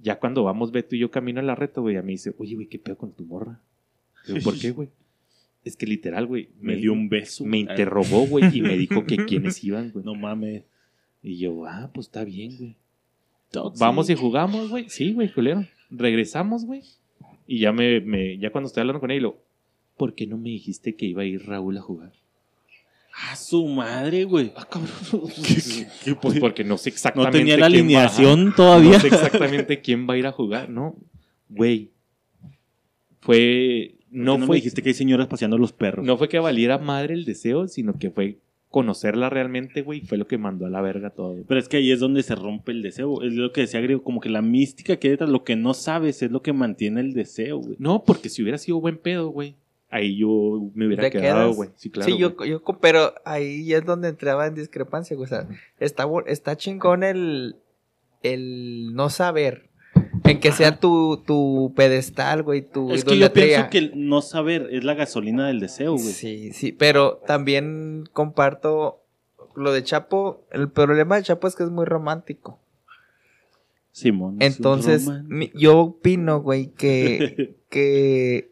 Ya cuando vamos Beto y yo camino a la reta, güey, a mí dice, oye, güey, ¿qué pedo con tu morra? Digo, ¿por qué, güey? Es que literal, güey, Me dio un beso. me interrogó, güey, y me dijo que quiénes iban, güey. No mames. Y yo, ah, pues está bien, güey. Vamos y jugamos, güey. Sí, güey, culero. Regresamos, güey. Y ya me, me, ya cuando estoy hablando con él, lo, ¿por qué no me dijiste que iba a ir Raúl a jugar? Ah, su madre, güey. Ah, cabrón. Pues porque no sé No exactamente. tenía la quién va- alineación ajá. todavía. No sé exactamente quién va a ir a jugar, ¿no? Güey. Fue. No, No me fue, dijiste que hay señoras paseando los perros. no fue que valiera madre el deseo, sino que fue conocerla realmente, güey. Fue lo que mandó a la verga todo. Pero es que ahí es donde se rompe el deseo. Es lo que decía Griego, como que la mística que hay detrás, lo que no sabes es lo que mantiene el deseo, güey. No, porque si hubiera sido buen pedo, güey. Ahí yo me hubiera ¿Te quedado, güey. Sí, claro. sí, yo, yo, pero ahí es donde entraba en discrepancia, güey. O sea, está, está chingón el, el no saber. En que sea tu, tu pedestal, güey, tu Es que yo pienso que el no saber es la gasolina del deseo, güey. Sí, sí, pero también comparto lo de Chapo. El problema de Chapo es que es muy romántico. Simón. Entonces, yo opino, güey, que, que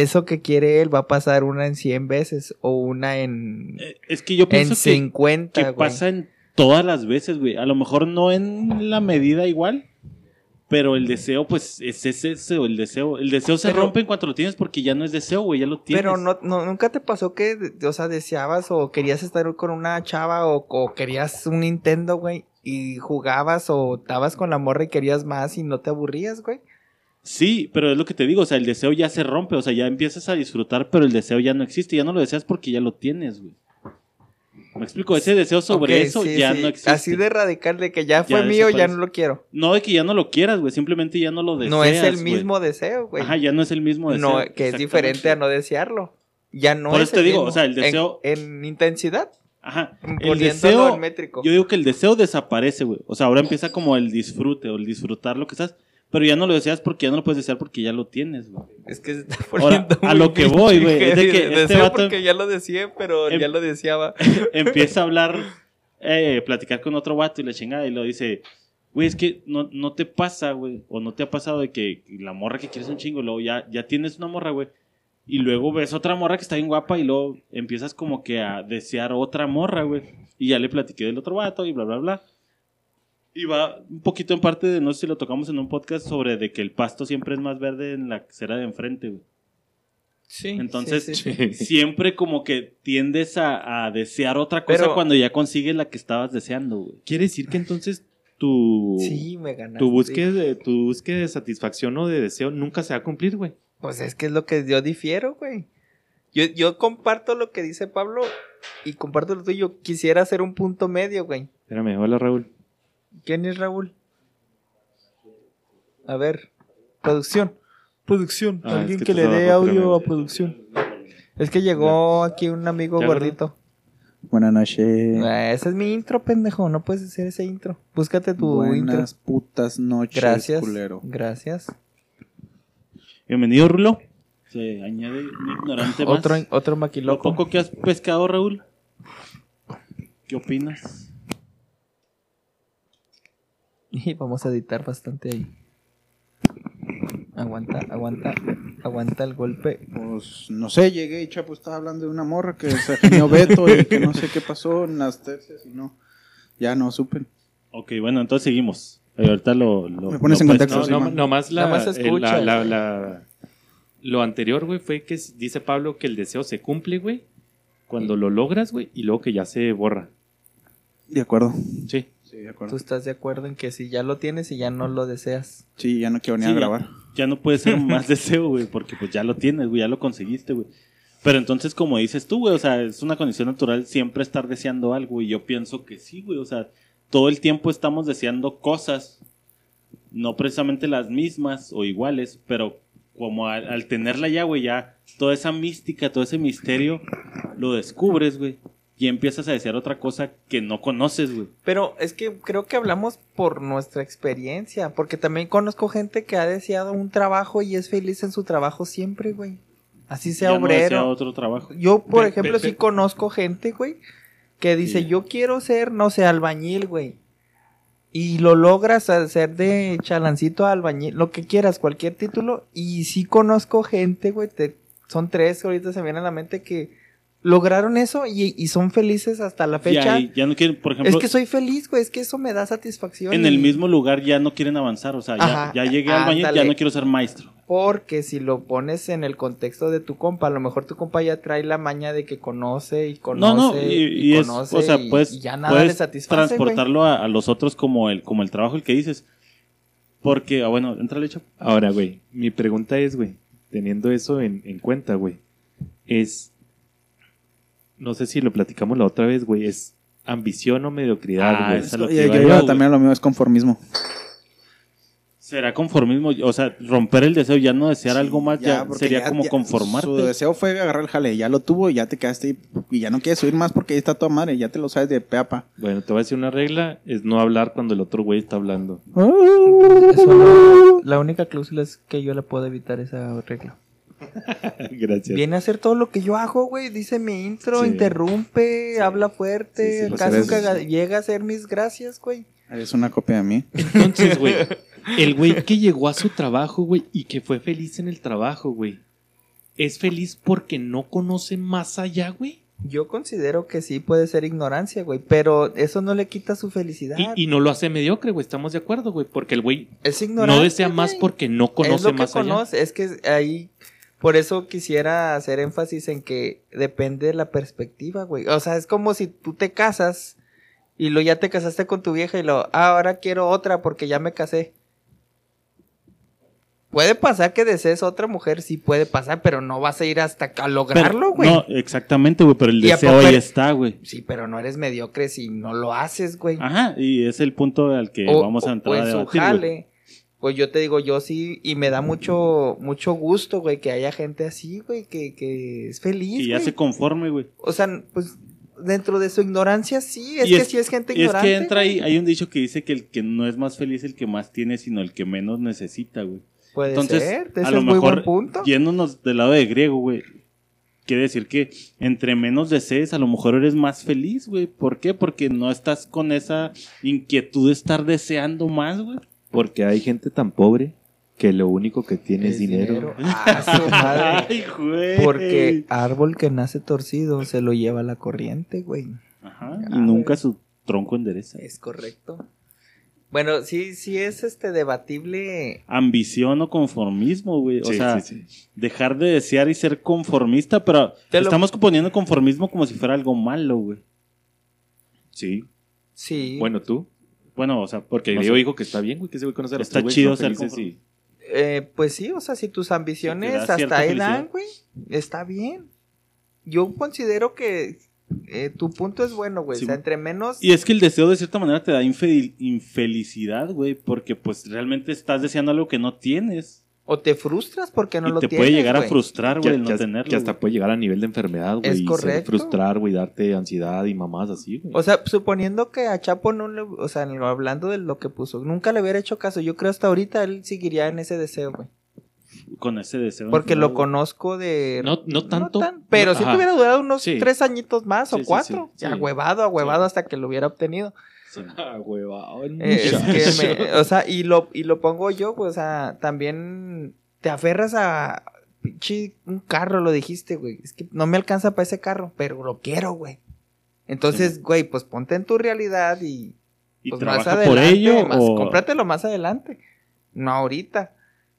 eso que quiere él va a pasar una en 100 veces o una en, Eh, es que yo en pienso que, 50, que pasa en todas las veces, güey. A lo mejor no en la medida igual, pero el deseo, pues, es ese, ese, el deseo. El deseo se Pero- rompe en cuanto lo tienes porque ya no es deseo, güey, ya lo tienes. Pero no, no, nunca te pasó que, o sea, deseabas o querías estar con una chava o, o querías un Nintendo, güey, y jugabas o estabas con la morra y querías más y no te aburrías, güey. Sí, pero es lo que te digo, o sea, el deseo ya se rompe, o sea, ya empiezas a disfrutar, pero el deseo ya no existe, ya no lo deseas porque ya lo tienes, güey. Me explico, ese deseo sobre eso sí, ya sí. no existe. Así de radical, de que ya fue Ya mío, ya no lo quiero. No de que ya no lo quieras, güey, simplemente ya no lo deseas. no es el mismo deseo, güey. Ajá, ya no es el mismo deseo. no, que es diferente a no desearlo. Ya no Por es eso te digo, o sea, el deseo- En, intensidad, Ajá, el deseo, métrico. yo digo que el deseo desaparece, güey. O sea, ahora empieza como el disfrute o el disfrutar lo que estás, pero ya no lo deseas porque ya no lo puedes desear porque ya lo tienes, güey. Es que se está Ahora, a lo que voy, güey, es de que este Deseo vato- porque ya lo decía, pero Em- ya lo deseaba. empieza a hablar, eh, platicar con otro vato y la chingada y lo dice, güey, es que no, no te pasa, güey, o no te ha pasado de que la morra que quieres un chingo, luego ya, ya tienes una morra, güey, Y luego ves otra morra que está bien guapa y luego empiezas como que a desear otra morra, güey. Y ya le platiqué del otro vato y bla, bla, bla. Y va un poquito en parte de, no sé si lo tocamos en un podcast, sobre de que el pasto siempre es más verde en la acera de enfrente, güey. Sí. Entonces, sí, sí. siempre como que tiendes a, a desear otra cosa Pero- cuando ya consigues la que estabas deseando, güey. Quiere decir que entonces tu, Sí, me ganaste. tu, búsqueda de, tu búsqueda de satisfacción o de deseo nunca se va a cumplir, güey. Pues es que es lo que yo difiero, güey. Yo, yo comparto lo que dice Pablo y comparto lo tuyo. Quisiera hacer un punto medio, güey. Espérame, hola Raúl. ¿Quién es Raúl? A ver, producción. Producción. Ah, Alguien es que le dé audio a producción. Es que llegó aquí un amigo ¿Ya, gordito. Buenas noches. Ah, ese es mi intro, pendejo. No puedes hacer ese intro. Búscate tu Buenas intro. putas noches, Gracias. culero. Gracias. Bienvenido, Rulo. Se añade un ignorante más. Otro, otro Lo maquiloco. poco que has pescado, Raúl. ¿Qué opinas? Y vamos a editar bastante ahí. Aguanta, aguanta, aguanta el golpe. Pues no sé, llegué y Chapo estaba hablando de una morra que se genió Beto y que no sé qué pasó en las tercias y no. Ya no supe. Ok, bueno, entonces seguimos. Eh, ahorita lo, lo- Me pones lo en contexto. No, sí, no, man. nomás la, Nada más eh, la- la- la- lo anterior, güey, fue que dice Pablo que el deseo se cumple, güey, cuando lo logras, güey, y luego que ya se borra. De acuerdo. Sí. Sí, de ¿Tú estás de acuerdo en que si ya lo tienes y ya no lo deseas? Sí, ya no quiero ni Sí, a ya. grabar. Ya no puede ser más deseo, güey, porque pues ya lo tienes, güey, ya lo conseguiste, güey. Pero entonces, como dices tú, güey, o sea, es una condición natural siempre estar deseando algo, y yo pienso que sí, güey, o sea, todo el tiempo estamos deseando cosas, no precisamente las mismas o iguales, pero como al, al tenerla ya, güey, ya toda esa mística, todo ese misterio, lo descubres, güey, y empiezas a desear otra cosa que no conoces, güey. Pero es que creo que hablamos por nuestra experiencia, porque también conozco gente que ha deseado un trabajo y es feliz en su trabajo siempre, güey. Así sea Ya obrero. otro trabajo. Yo, por ejemplo, sí conozco gente, güey, que dice, Sí. yo quiero ser, no sé, albañil, güey. Y lo logras hacer de chalancito a albañil, lo que quieras, cualquier título. Y sí conozco gente, güey, te- son tres que ahorita se me vienen a la mente que lograron eso y, y son felices hasta la fecha. Ya, y ya no quieren, por ejemplo, es que soy feliz, güey, es que eso me da satisfacción. en y- el mismo lugar ya no quieren avanzar, o sea, ya, Ajá, ya llegué al baño, ya no quiero ser maestro. Porque si lo pones en el contexto de tu compa, a lo mejor tu compa ya trae la maña de que conoce y conoce no, no, y, y y es, conoce o sea, y- puedes, y ya nada le puedes satisface, güey. transportarlo a, a los otros como el, como el trabajo el que dices. Porque, ah, bueno, entra el hecho. Ahora, güey, mi pregunta es, güey, teniendo eso en, en cuenta, güey, es, no sé si lo platicamos la otra vez, güey, es ambición o mediocridad, Ah, güey. es lo que yo yo, güey. también a lo mío es conformismo. Será conformismo, o sea, romper el deseo, ya no desear algo más, ya, sería ya- como ya- conformarte. Su deseo fue agarrar el jale, ya lo tuvo y ya te quedaste y, y ya no quieres subir más porque ahí está toda madre, ya te lo sabes de peapa. Bueno, te voy a decir una regla, es no hablar cuando el otro güey está hablando. Eso no- la única cláusula es que yo le puedo evitar esa regla. Gracias. Viene a hacer todo lo que yo hago, güey. Dice mi intro, Sí. interrumpe, habla fuerte. sí, pues casi llega a hacer mis gracias, güey. Es una copia de mí. Entonces, güey, el güey que llegó a su trabajo, güey, y que fue feliz en el trabajo, güey, ¿es feliz porque no conoce más allá, güey? Yo considero que sí puede ser ignorancia, güey. Pero eso no le quita su felicidad. Y, y no lo hace mediocre, güey, estamos de acuerdo, güey, porque el güey es no desea más porque no es conoce lo que más allá. conoce. Es que ahí. Por eso quisiera hacer énfasis en que depende de la perspectiva, güey. O sea, es como si tú te casas y lo ya te casaste con tu vieja y lo, ah, ahora quiero otra porque ya me casé. Puede pasar que desees otra mujer, sí puede pasar, pero no vas a ir hasta a lograrlo, güey. No, exactamente, güey, pero el ¿Y a deseo ahí está, güey. Sí, pero no eres mediocre si no lo haces, güey. Ajá, y es el punto al que o, vamos a entrar o a en su debatir, jale. Pues yo te digo, yo sí, y me da mucho, mucho gusto, güey, que haya gente así, güey, que, que es feliz. Que ya güey. se conforme, güey. O sea, pues dentro de su ignorancia, sí, es Y que es- sí es gente Y es ignorante. que entra ahí, hay un dicho que dice que el que no es más feliz el que más tiene, sino el que menos necesita, güey. Puede Entonces, ser, ese a lo es mejor, buen punto. yéndonos del lado de griego, güey, quiere decir que entre menos desees, a lo mejor eres más feliz, güey. ¿Por qué? Porque no estás con esa inquietud de estar deseando más, güey. Porque hay gente tan pobre Que lo único que tiene es, Es dinero. Ah, su madre. Ay, güey. Porque árbol que nace torcido se lo lleva la corriente, güey. Ajá, y nunca su tronco endereza. Es correcto. Bueno, sí, sí es este debatible. Ambición o conformismo, güey. O Sí, sea, sí, sí. dejar de desear y ser conformista, pero Te lo- estamos poniendo conformismo como si fuera algo malo, güey. Sí. Sí. Bueno, tú. Bueno, o sea, Porque no Diego sé. dijo que está bien, güey, que ese güey conoce a los Está tres chido son ser felices y- Eh, pues sí, o sea, si tus ambiciones da cierta hasta ahí felicidad. dan, güey, está bien. Yo considero que eh, tu punto es bueno, güey. Sí, o sea, güey. entre menos. Y es que el deseo de cierta manera te da infel- infelicidad, güey, porque pues realmente estás deseando algo que no tienes. O te frustras porque no y lo te tienes. puede llegar a frustrar, que, güey, no tenerlo. que hasta puede llegar a nivel de enfermedad, güey. Es correcto. frustrar, güey, darte ansiedad y mamás así, güey. O sea, suponiendo que a Chapo no le. O sea, hablando de lo que puso, nunca le hubiera hecho caso. Yo creo hasta ahorita él seguiría en ese deseo, güey. Con ese deseo. Porque lo conozco de. No- no tanto. pero No, si te hubiera durado unos Sí. tres añitos más Sí, o sí, cuatro. sí, sí. Ahuevado, ahuevado hasta que lo hubiera obtenido. Ah, huevado, el Eh, es que me- o sea, y lo, y lo pongo yo, pues, o sea, también te aferras a pinche un carro, lo dijiste, güey. Es que no me alcanza para ese carro, pero lo quiero, güey. Entonces, güey, pues ponte en tu realidad y, ¿Y pues más trabaja por adelante, ello más, o...? cómpratelo más adelante. No ahorita.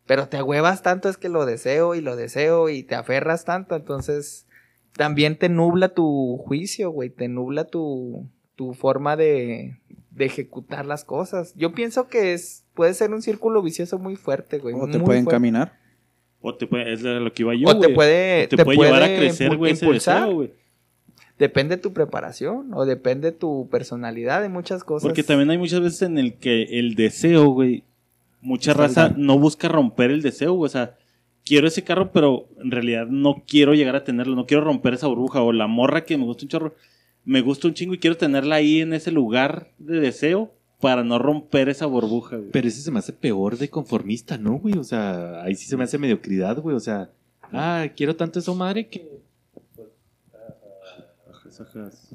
Pero te huevas tanto, es que lo deseo y lo deseo y te aferras tanto, entonces también te nubla tu juicio, güey, te nubla tu, tu forma de, de ejecutar las cosas. Yo pienso que es puede ser un círculo vicioso muy fuerte, güey. O te muy pueden fuerte. caminar. O te puede, es lo que iba yo, O te puede, te, puede llevar a crecer, güey, ese impulsar. deseo, güey. Depende de tu preparación o depende de tu personalidad, de muchas cosas. Porque también hay muchas veces en el que el deseo, güey, mucha raza no busca romper el deseo, güey. O sea, quiero ese carro, pero en realidad no quiero llegar a tenerlo, no quiero romper esa burbuja. O la morra que me gusta un chorro, me gusta un chingo y quiero tenerla ahí en ese lugar de deseo para no romper esa burbuja, güey. Pero ese se me hace peor de conformista, ¿no, güey? O sea, ahí sí se me hace mediocridad, güey. O sea, ah, quiero tanto esa madre que.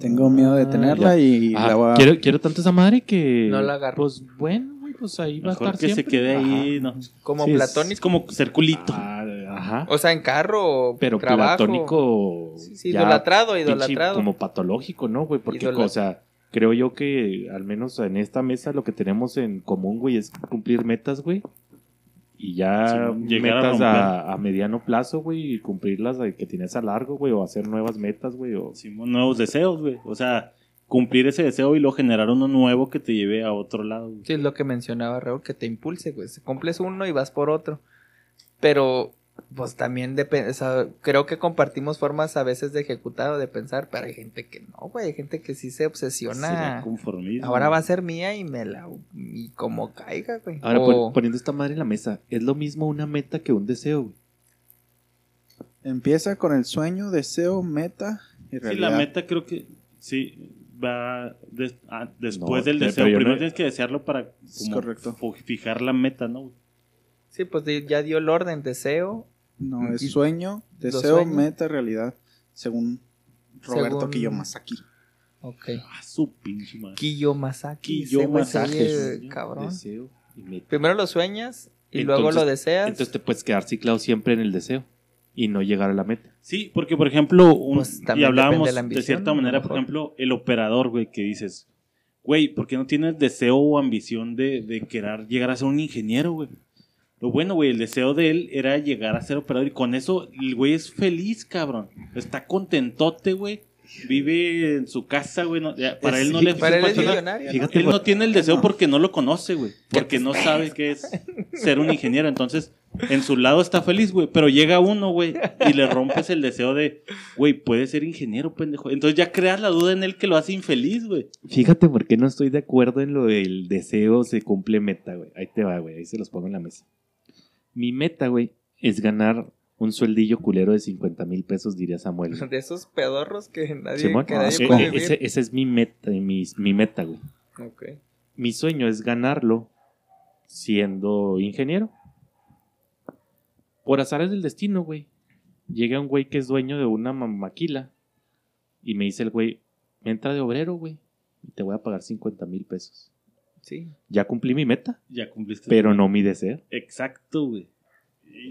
Tengo miedo de Ah, tenerla y Ah, la voy a... quiero, quiero tanto esa madre que. No la agarro. Pues bueno, güey, pues ahí va a Mejor estar que se quede ahí, no. como Sí, es- Es platónico. como ser culito. Ah, ajá. O sea, en carro, Pero trabajo. platónico. Sí, sí, idolatrado, idolatrado. Como patológico, ¿no, güey? Porque, o sea, creo yo que al menos en esta mesa lo que tenemos en común, güey, es cumplir metas, güey. Y ya Sí, a metas a, a mediano plazo, güey, y cumplirlas que tienes a largo, güey, o hacer nuevas metas, güey, o... Simón, nuevos deseos, güey. O sea, cumplir ese deseo y luego generar uno nuevo que te lleve a otro lado. güey. Sí, es lo que mencionaba Raúl, que te impulse, güey. Cumples uno y vas por otro. Pero, pues también depende, o sea, creo que compartimos formas a veces de ejecutar o de pensar, pero hay gente que no, güey. Hay gente que sí se obsesiona. conformismo. Ahora va a ser mía y me la. y como caiga, güey. Ahora, O- poniendo esta madre en la mesa, ¿es lo mismo una meta que un deseo, güey? Empieza con el sueño, deseo, meta y Sí, realidad. la meta creo que sí va des- ah, después No, del deseo. Primero no- tienes que desearlo para como, fijar la meta, ¿no? Sí, pues ya dio el orden, deseo. No, es Y- sueño, deseo, meta, realidad. Según Roberto Según- Kiyomazaki. Ok. Ah, su pinche madre. Kiyomasaki. cabrón. Deseo y meta. Primero lo sueñas y Entonces- luego lo deseas. Entonces te puedes quedar ciclado siempre en el deseo y no llegar a la meta. Sí, porque por ejemplo, un- Pues, y hablábamos de la de, ambición, cierta manera, por ejemplo, el operador, güey, que dices, güey, ¿por qué no tienes deseo o ambición de, de querer llegar a ser un ingeniero, güey? Lo bueno, güey, el deseo de él era llegar a ser operador y con eso el güey es feliz, cabrón. Está contentote, güey. Vive en su casa, güey. no- ya, para Es- él no le Para él es millonario. ¿no? Fíjate, él no tiene el deseo porque no lo conoce, güey. Porque no sabe qué es ser un ingeniero. Entonces, en su lado está feliz, güey. Pero llega uno, güey, y le rompes el deseo de, güey, puede ser ingeniero, pendejo. Entonces ya creas la duda en él que lo hace infeliz, güey. Fíjate por qué no estoy de acuerdo en lo del deseo se cumple meta, güey. Ahí te va, güey. Ahí se los pongo en la mesa. Mi meta, güey, es ganar un sueldillo culero de 50 mil pesos, diría Samuel. güey. De esos pedorros que nadie, que nadie eh, puede eh, vivir. ese, ese es mi meta, mi, mi meta, güey. Ok. Mi sueño es ganarlo siendo ingeniero. Por azares del destino, güey. Llega un güey que es dueño de una ma- maquila y me dice el güey, entra de obrero, güey, y te voy a pagar 50 mil pesos. Sí. Ya cumplí mi meta, Ya cumpliste. pero no mi deseo. Exacto, güey.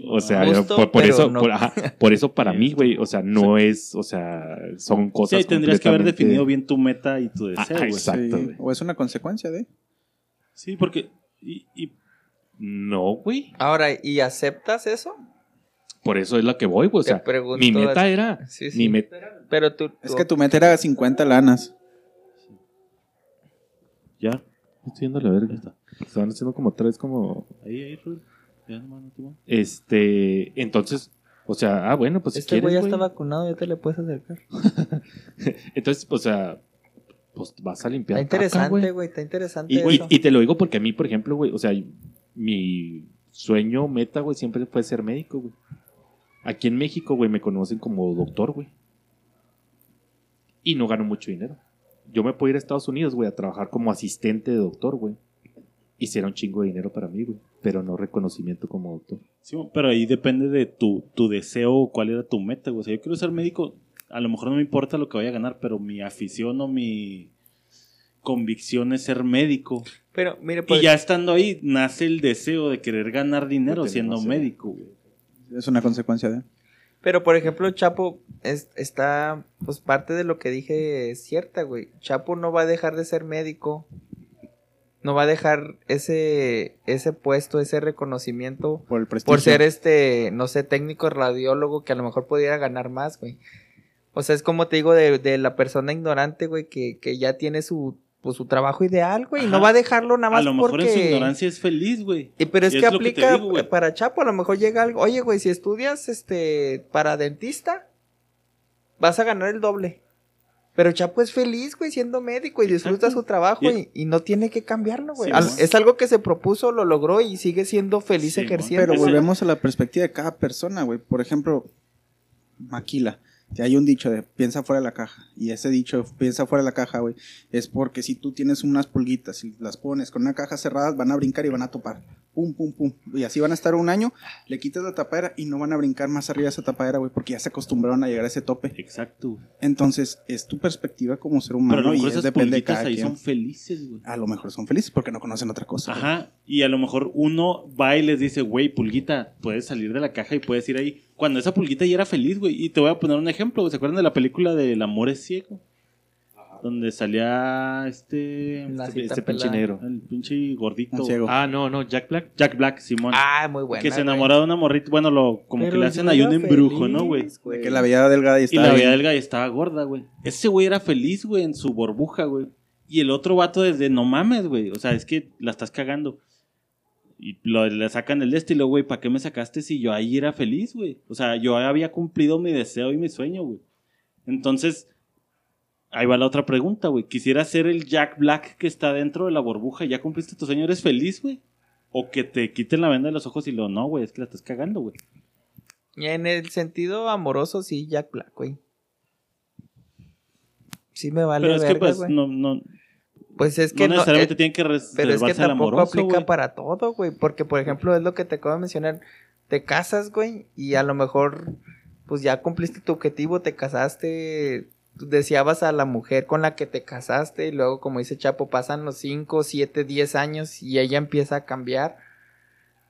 O sea, Justo, por, eso, no. por, ajá, por eso para mí, güey, o sea, no es, o sea, son Sí, cosas ahí tendrías que haber definido bien tu meta y tu deseo, Ah, exacto. Sí. O es una consecuencia de. Sí, porque. Y, y- No, güey. Ahora, ¿y aceptas eso? Por eso es lo que voy, güey. O sea, pregunto mi meta era. Sí, sí. Mi meta. Pero tú... Es que tu meta era 50 lanas. Ya. Estoy viendo la verga. Estaban haciendo como tres, como. ahí, ahí. Ya nomás no voy. Este. Entonces. O sea, ah, bueno, pues si Este güey quieres, ya güey. está vacunado, ya te le puedes acercar. Entonces, o sea, pues vas a limpiar. Está interesante, güey, está interesante Y, y- eso. y te lo digo porque a mí, por ejemplo, güey, o sea, mi sueño, meta, güey, siempre fue ser médico, güey. Aquí en México, güey, me conocen como doctor, güey. Y no gano mucho dinero. Yo me puedo ir a Estados Unidos, güey, a trabajar como asistente de doctor, güey. Y será un chingo de dinero para mí, güey. Pero no reconocimiento como doctor. Sí, pero ahí depende de tu, tu deseo o cuál era tu meta, güey. O sea, yo quiero ser médico. A lo mejor no me importa lo que vaya a ganar, pero mi afición o mi convicción es ser médico. Pero, mire, pues... y ya estando ahí, nace el deseo de querer ganar dinero siendo no sé. médico, güey. Es una consecuencia de. Pero, por ejemplo, Chapo es- está, pues parte de lo que dije es cierta, güey. Chapo no va a dejar de ser médico. No va a dejar ese, ese puesto, ese reconocimiento Por el prestigio. por ser este, no sé, técnico radiólogo que a lo mejor pudiera ganar más, güey. O sea, es como te digo de, de la persona ignorante, güey, que, que ya tiene su, pues, su trabajo ideal, güey. Y no va a dejarlo nada más A lo mejor porque... en su ignorancia es feliz, güey. Y pero es Y que es aplica digo, para Chapo, a lo mejor llega algo, oye, güey, si estudias este para dentista, vas a ganar el doble. Pero Chapo es feliz, güey, siendo médico y disfruta Exacto. su trabajo Y- y, no tiene que cambiarlo, güey. Sí, Al- mon. es algo que se propuso, lo logró y sigue siendo feliz Sí, ejerciendo. Pero volvemos a la perspectiva de cada persona, güey. Por ejemplo, Maquila. Que Hay un dicho de piensa fuera de la caja. Y ese dicho, piensa fuera de la caja, güey, es porque si tú tienes unas pulguitas y las pones con una caja cerrada, van a brincar y van a topar. Pum, pum, pum. Y así van a estar un año, le quitas la tapadera y no van a brincar más arriba de esa tapadera, güey, porque ya se acostumbraron a llegar a ese tope. Exacto. Entonces, es tu perspectiva como ser Pero a humano y es depende de cada ahí quien. son felices, güey. A lo mejor son felices porque no conocen otra cosa. güey. Ajá, y a lo mejor uno va y les dice, güey, pulguita, puedes salir de la caja y puedes ir ahí. Cuando esa pulguita ya era feliz, güey. Y te voy a poner un ejemplo. ¿se acuerdan de la película de El amor es ciego? Donde salía este... Este, este pinche negro. El pinche gordito. Ah, no, no, Jack Black. Jack Black, Simón. Ah, muy bueno. que se enamora de una morrita. Bueno, lo, como que le hacen ahí un embrujo, ¿no, güey? De que la veía delgada y Y estaba la bien. veía delgada y estaba gorda, güey. Ese güey era feliz, güey, en su burbuja, güey. Y el otro vato desde, no mames, güey. O sea, es que la estás cagando. Y lo, le sacan el estilo, güey. ¿Para qué me sacaste si yo ahí era feliz, güey? O sea, yo había cumplido mi deseo y mi sueño, güey. Entonces, ahí va la otra pregunta, güey. ¿Quisiera ser el Jack Black que está dentro de la burbuja y ya cumpliste tu sueño? ¿Eres feliz, güey? O que te quiten la venda de los ojos y lo no, güey. Es que la estás cagando, güey. Y en el sentido amoroso, sí, Jack Black, güey. Sí me vale Pero es que, pues, güey. no, no, Pues es no que no, necesariamente eh, tienen que Pero es que tampoco amoroso, aplica güey. para todo, güey. Porque, por ejemplo, es lo que te acabo de mencionar. Te casas, güey, y a lo mejor, pues ya cumpliste tu objetivo, te casaste, deseabas a la mujer con la que te casaste, y luego, como dice Chapo, pasan los 5, 7, 10 años y ella empieza a cambiar.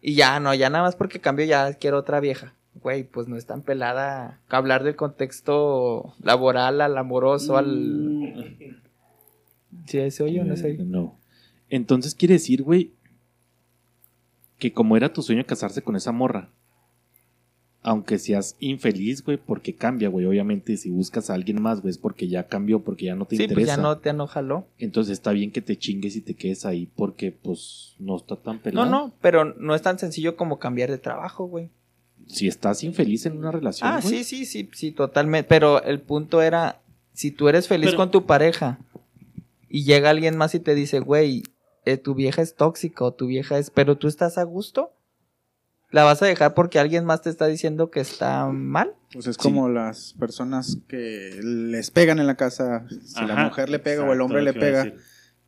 Y ya, no, ya nada más porque cambió, ya quiero otra vieja. Güey, pues no es tan pelada hablar del contexto laboral, al amoroso, al... Mm, ¿Sí se oye o no se oye? No. Entonces quiere decir, güey, que como era tu sueño casarse con esa morra, aunque seas infeliz, güey, porque cambia, güey. Obviamente, si buscas a alguien más, güey, es porque ya cambió, porque ya no te Sí, interesa. pues ya no te enojaló. Entonces está bien que te chingues y te quedes ahí porque, pues, no está tan No, pelado. no, pero no es tan sencillo como cambiar de trabajo, güey. Si estás infeliz en una relación, Ah, güey, sí, sí, sí, sí, totalmente. Pero el punto era, si tú eres feliz Pero- con tu pareja y llega alguien más y te dice, güey, eh, tu vieja es tóxica o tu vieja es, pero tú estás a gusto, ¿la vas a dejar porque alguien más te está diciendo que está mal? Pues es Sí. como las personas que les pegan en la casa. Si la mujer le pega o el hombre le pega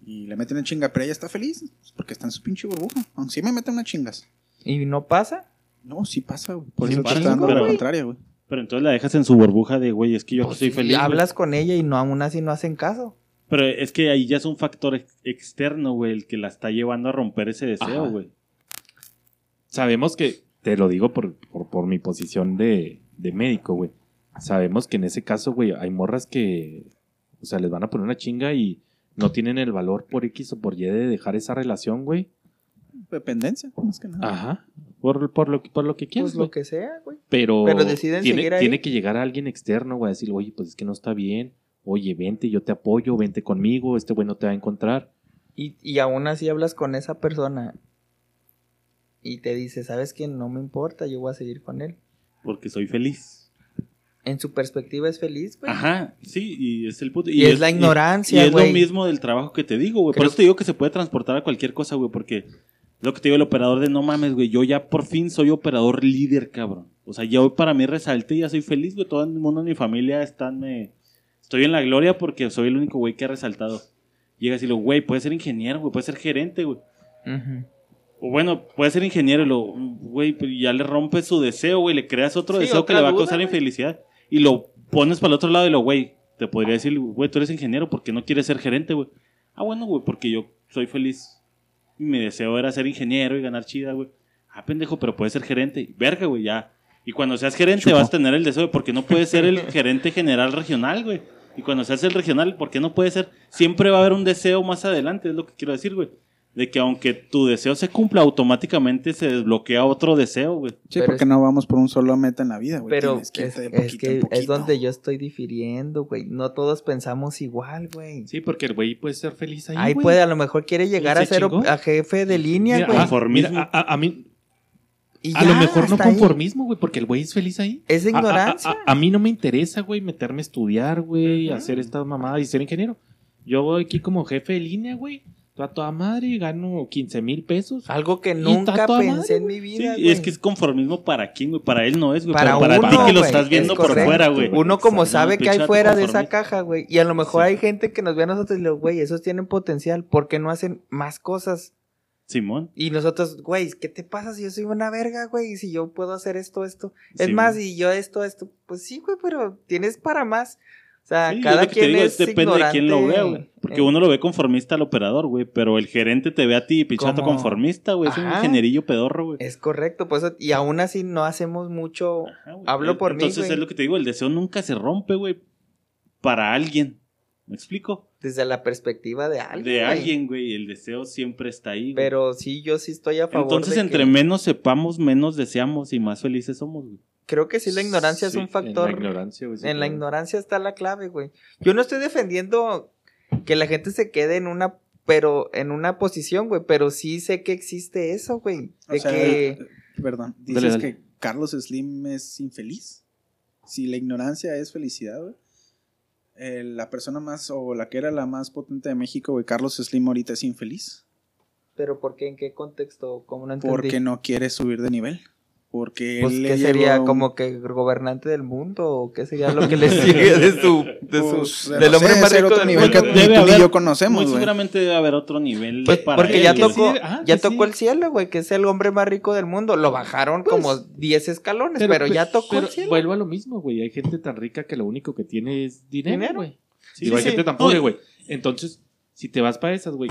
y le meten en chinga, pero ella está feliz pues porque está en su pinche burbuja. Aunque sí me meten unas chingas. Y no pasa. No, sí pasa, güey. Por Sí eso te pasa, está dando pero- la contraria, güey. Pero entonces la dejas en su burbuja de, güey, es que yo Pues soy sí, feliz. güey. hablas con ella y no aún así no hacen caso. Pero es que ahí ya es un factor ex- externo, güey, el que la está llevando a romper ese deseo, Ajá. güey. Sabemos que, te lo digo por, por, por mi posición de, de médico, güey. Sabemos que en ese caso, güey, hay morras que, o sea, les van a poner una chinga y no tienen el valor por X o por Y de dejar esa relación, güey. Dependencia, más que nada. Ajá. Por, por, lo, que- por lo que quieras, Pues lo güey. que sea, güey. Pero, Pero deciden tiene, seguir ahí. tiene que llegar a alguien externo, güey, a decir, oye, pues es que no está bien. Oye, vente, yo te apoyo, vente conmigo, este güey no te va a encontrar. Y, y aún así hablas con esa persona y te dice, ¿sabes qué? No me importa, yo voy a seguir con él. Porque soy feliz. En su perspectiva es feliz, güey. Ajá, sí, y es el puto. Y es la ignorancia, Y, es güey. lo mismo del trabajo que te digo, güey. Por eso te digo que se puede transportar a cualquier cosa, güey, porque lo que te digo, el operador de no mames, güey, yo ya por fin soy operador líder, cabrón. O sea, ya hoy para mí resalté, ya soy feliz, güey. Todo el mundo en mi familia están, me... Estoy en la gloria porque soy el único güey que ha resaltado. Llega y lo, güey, puede ser ingeniero, güey, puede ser gerente, güey. O bueno, puede ser ingeniero y lo, güey, ya le rompes su deseo, güey, le creas otro Sí, deseo que le va a duda, causar güey. infelicidad. Y lo pones para el otro lado y lo, güey, te podría decir, güey, tú eres ingeniero porque no quieres ser gerente, güey. Ah, bueno, güey, porque yo soy feliz. Y mi deseo era ser ingeniero y ganar chida, güey. Ah, pendejo, pero puedes ser gerente. Verga, güey, ya. Y cuando seas gerente Chupo. vas a tener el deseo, de porque no puedes ser el gerente general regional, güey. Y cuando seas el regional, ¿por qué no puede ser? Siempre va a haber un deseo más adelante, es lo que quiero decir, güey. De que aunque tu deseo se cumpla, automáticamente se desbloquea otro deseo, güey. Sí, Pero porque es- no vamos por un solo meta en la vida, güey. Pero que es, de que es donde yo estoy difiriendo, güey. No todos pensamos igual, güey. Sí, porque el güey puede ser feliz ahí, Ahí güey. puede, a lo mejor quiere llegar a ser a jefe de línea, Mira, güey. ah, Conformismo. mira, a, a- a mí, Y a ya, lo mejor no conformismo, güey, porque el güey es feliz ahí. Es ignorancia. A, a- a mí no me interesa, güey, meterme a estudiar, güey, Ujú. hacer estas mamadas y ser ingeniero. Yo voy aquí como jefe de línea, güey. A toda madre, gano 15 mil pesos. Algo que está nunca pensé madre, en mi Sí, vida, y es güey. que es conformismo para quién, güey. Para él no es, güey. Para pero para uno, ti que lo estás viendo es por correcto. fuera, güey. Uno como Está sabe bien, que hay fuera de esa caja, güey. Y a lo mejor Sí. hay gente que nos ve a nosotros y lo, güey, esos tienen potencial. ¿Por qué no hacen más cosas? Simón. Y nosotros, güey, ¿qué te pasa si yo soy una verga, güey? Y si yo puedo hacer esto, esto. Es Sí, más, y yo esto, esto. Pues sí, güey, pero tienes para más. O sea, Sí, cada lo que te quien digo, es depende de quién lo vea, güey. Porque uno lo ve conformista al operador, güey. Pero el gerente te ve a ti, pichato conformista, güey. Es un ingenierillo pedorro, güey. Es correcto, pues, y aún así no hacemos mucho. Ajá, hablo por mí, Entonces es lo que te digo, el deseo nunca se rompe, güey. Para alguien. ¿Me explico? Desde la perspectiva de alguien. de alguien, güey. El deseo siempre está ahí. güey. Pero sí, yo sí estoy a favor. Entonces, de entre que- menos sepamos, menos deseamos y más felices somos, güey. Creo que sí, la ignorancia es un factor. En la ignorancia, güey. sí, En la claro. ignorancia está la clave, güey. Yo no estoy defendiendo que la gente se quede en una, pero en una posición, güey, pero sí sé que existe eso, güey. O De sea, que eh, perdón, Dale, dices dale. que Carlos Slim es infeliz. Si la ignorancia es felicidad, güey. eh, la persona más, o la que era la más potente de México, güey, Carlos Slim ahorita es infeliz. pero ¿por qué? ¿En qué contexto? ¿Cómo no entendí? Porque no quiere subir de nivel. Porque Pues, él ¿qué le sería? un- ¿Como que gobernante del mundo? ¿O qué sería lo que le sigue de su... De Pues, su no del sé, hombre más rico otro del nivel mundo, que tú haber- yo conocemos, Muy güey. seguramente debe haber otro nivel Pues, para porque él, ya güey. tocó, Sí, ah, ya tocó sí. el cielo, güey, que es el hombre más rico del mundo. Lo bajaron Pues, como 10 escalones, pero, pe- ya tocó pero el cielo. Vuelvo a lo mismo, güey. Hay gente tan rica que lo único que tiene es dinero, güey. Sí, hay sí. gente tan pobre, güey. Entonces, si te vas para esas, güey,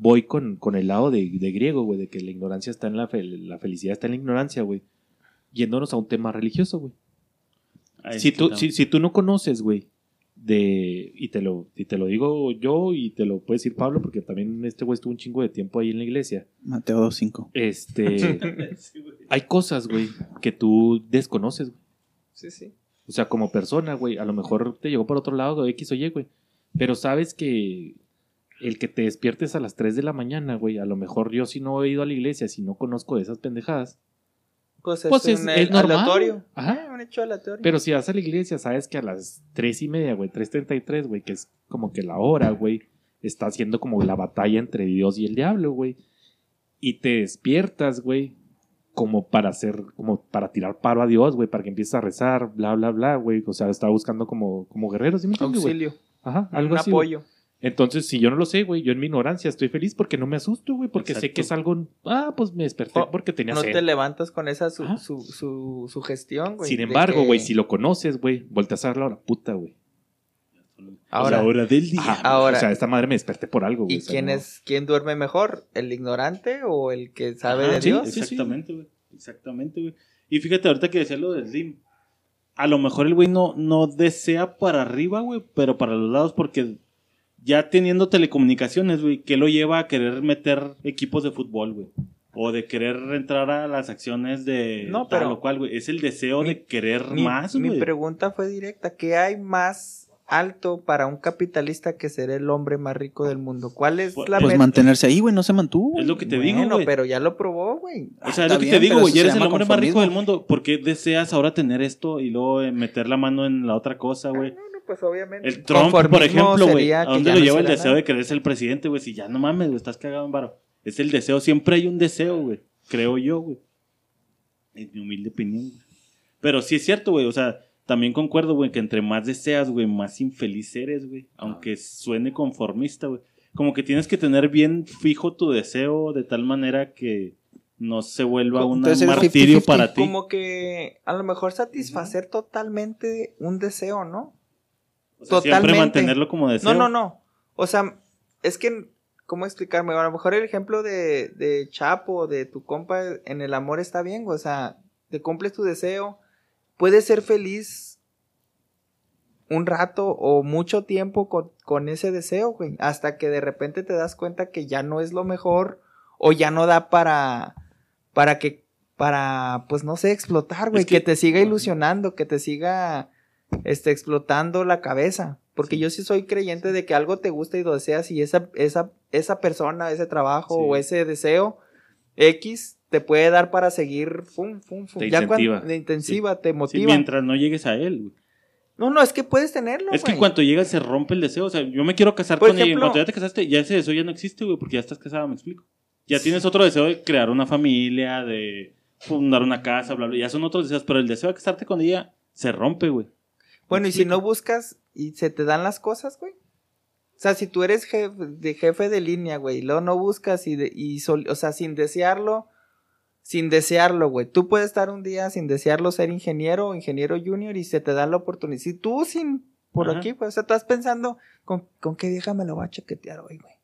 voy con, con el lado de, de griego, güey, de que la ignorancia está en la, fel- la felicidad está en la ignorancia, güey. Yéndonos a un tema religioso, güey. Si tú, si, si tú no conoces, güey, de, y te lo, y te lo digo yo y te lo puede decir Pablo, porque también este güey estuvo un chingo de tiempo ahí en la iglesia. Mateo 2.5. Este. Sí, hay cosas, güey, que tú desconoces, güey. Sí, sí. O sea, como persona, güey, a lo mejor te llegó por otro lado, X o Y, güey. Pero sabes que el que te despiertes a las 3 de la mañana, güey, a lo mejor yo si no he ido a la iglesia, si no conozco de esas pendejadas. Pues es, Pues es- un es normal. aleatorio. Ajá. Ah, un hecho aleatorio. Pero si vas a la iglesia, sabes que a las 3 y media, güey, 3.33, güey, que es como que la hora, güey, está haciendo como la batalla entre Dios y el diablo, güey. Y te despiertas, güey, como para hacer, como para tirar paro a Dios, güey, para que empieces a rezar, bla, bla, bla, güey. O sea, está buscando como, como guerreros, ¿sí me entiendes, güey? Auxilio. Ajá, algo un así. güey. Entonces, si yo no lo sé, güey, yo en mi ignorancia estoy feliz porque no me asusto, güey, porque sé que es algo. Ah, pues me desperté porque tenía No sed. te levantas con esa su, Ajá. su, su, sugestión, güey. Sin embargo, que- güey, si lo conoces, güey, volteas a la hora puta, güey. Ahora, la hora del día. Ajá, Ahora- o sea, esta madre me desperté por algo, güey. ¿y o sea, quién no- es quién duerme mejor? ¿El ignorante o el que sabe Ajá, de sí, Dios? Exactamente, güey. Exactamente, güey. Y fíjate, ahorita que decía lo del Slim. A lo mejor el güey no, no desea para arriba, güey, pero para los lados, porque ya teniendo telecomunicaciones, güey, ¿qué lo lleva a querer meter equipos de fútbol, güey? O de querer entrar a las acciones de No, tal pero- o cual, güey. Es el deseo Mi- de querer Mi, más, mi güey. pregunta fue directa. ¿Qué hay más alto para un capitalista que ser el hombre más rico del mundo? ¿Cuál es Pues- la Pues meta? mantenerse ahí, güey, no se mantuvo. Es lo que te bueno, digo, güey. pero ya lo probó, güey. O sea, es lo que bien, te digo, güey. eres el hombre más rico del mundo. ¿Por qué deseas ahora tener esto y luego eh, meter la mano en la otra cosa, güey? No, no, pues obviamente. El Trump, por ejemplo, güey. ¿A dónde lo no lleva el deseo nada. de querer ser el presidente, güey? Si ya no mames, güey, estás cagado en varo. Es el deseo, siempre hay un deseo, güey. Creo yo, güey. En mi humilde opinión, güey. Pero sí es cierto, güey. O sea, también concuerdo, güey, que entre más deseas, güey, más infeliz eres, güey. Aunque suene conformista, güey. Como que tienes que tener bien fijo tu deseo de tal manera que no se vuelva un martirio 50-50. para ti. Como que a lo mejor satisfacer totalmente un deseo, ¿no? O sea, siempre totalmente. mantenerlo como deseo. No, no, no. O sea, es que, ¿cómo explicarme? A lo mejor el ejemplo de, de Chapo, de tu compa, en el amor está bien, güey. O sea, te cumples tu deseo. Puedes ser feliz un rato o mucho tiempo con, con ese deseo, güey. Hasta que de repente te das cuenta que ya no es lo mejor o ya no da para, para que, para, pues no sé, explotar, güey. Es que- que, te siga ilusionando, que te siga, este, explotando la cabeza. Porque yo sí soy creyente de que algo te gusta y lo deseas y esa, esa, esa persona, ese trabajo Sí. o ese deseo X te puede dar para seguir, fum, fum, fum. Te ya cuando te intensiva, te motiva. mientras no llegues a él, güey. No, no, es que puedes tenerlo, Es que cuando llegas se rompe el deseo. O sea, yo me quiero casar Por con ella. En cuanto ya te casaste, ya ese deseo ya no existe, güey, porque ya estás casada, me explico. Ya tienes otro deseo de crear una familia, de fundar una casa, bla, bla. Ya son otros deseos, pero el deseo de casarte con ella se rompe, güey. Bueno, ¿Me y si no buscas y se te dan las cosas, güey. O sea, si tú eres jefe de, jefe de línea, güey, y luego no buscas y, de- y sol- o sea, sin desearlo, sin desearlo, güey. Tú puedes estar un día sin desearlo ser ingeniero o ingeniero junior y se te da la oportunidad. Si tú sin, por Ajá. aquí, pues, o sea, estás pensando, ¿con, con qué vieja me lo voy a chaquetear hoy, güey?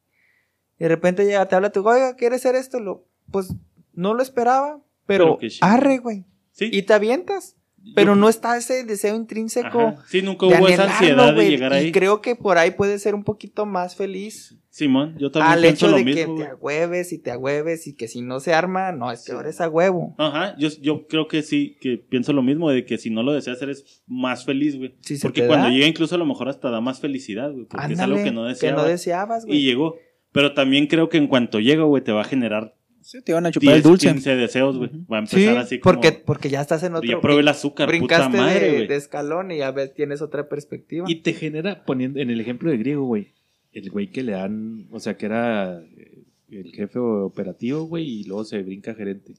Y de repente llega, te habla tu, oiga, ¿quieres hacer esto? Lo, pues, no lo esperaba, pero, Pero que sí. arre, güey. Sí. Y te avientas. Pero no está ese deseo intrínseco Ajá. Sí, nunca hubo esa ansiedad de llegar y ahí. creo que por ahí puede ser un poquito más feliz Simón, yo también al pienso hecho lo de mismo, que te agüeves y te agüeves y que si no se arma, no, es que ahora es a huevo. Ajá, yo, yo creo que sí, que pienso lo mismo, de que si no lo deseas eres más feliz, güey. Se Porque cuando llega incluso a lo mejor hasta da más felicidad, güey. Porque es ándale, algo que no deseabas. deseabas, güey. y llegó. Pero también creo que en cuanto llega, güey, te va a generar Sí, te van a chupar 10, el dulce. 15 deseos, güey. Va a Sí, empezar así como... porque, porque ya estás en otro... Ya probé el azúcar, puta brincaste madre, de, escalón y ya ves, tienes otra perspectiva. Y te genera, poniendo en el ejemplo de griego, güey, el güey que le dan, o sea, que era eh, el jefe operativo, güey, y luego se brinca gerente.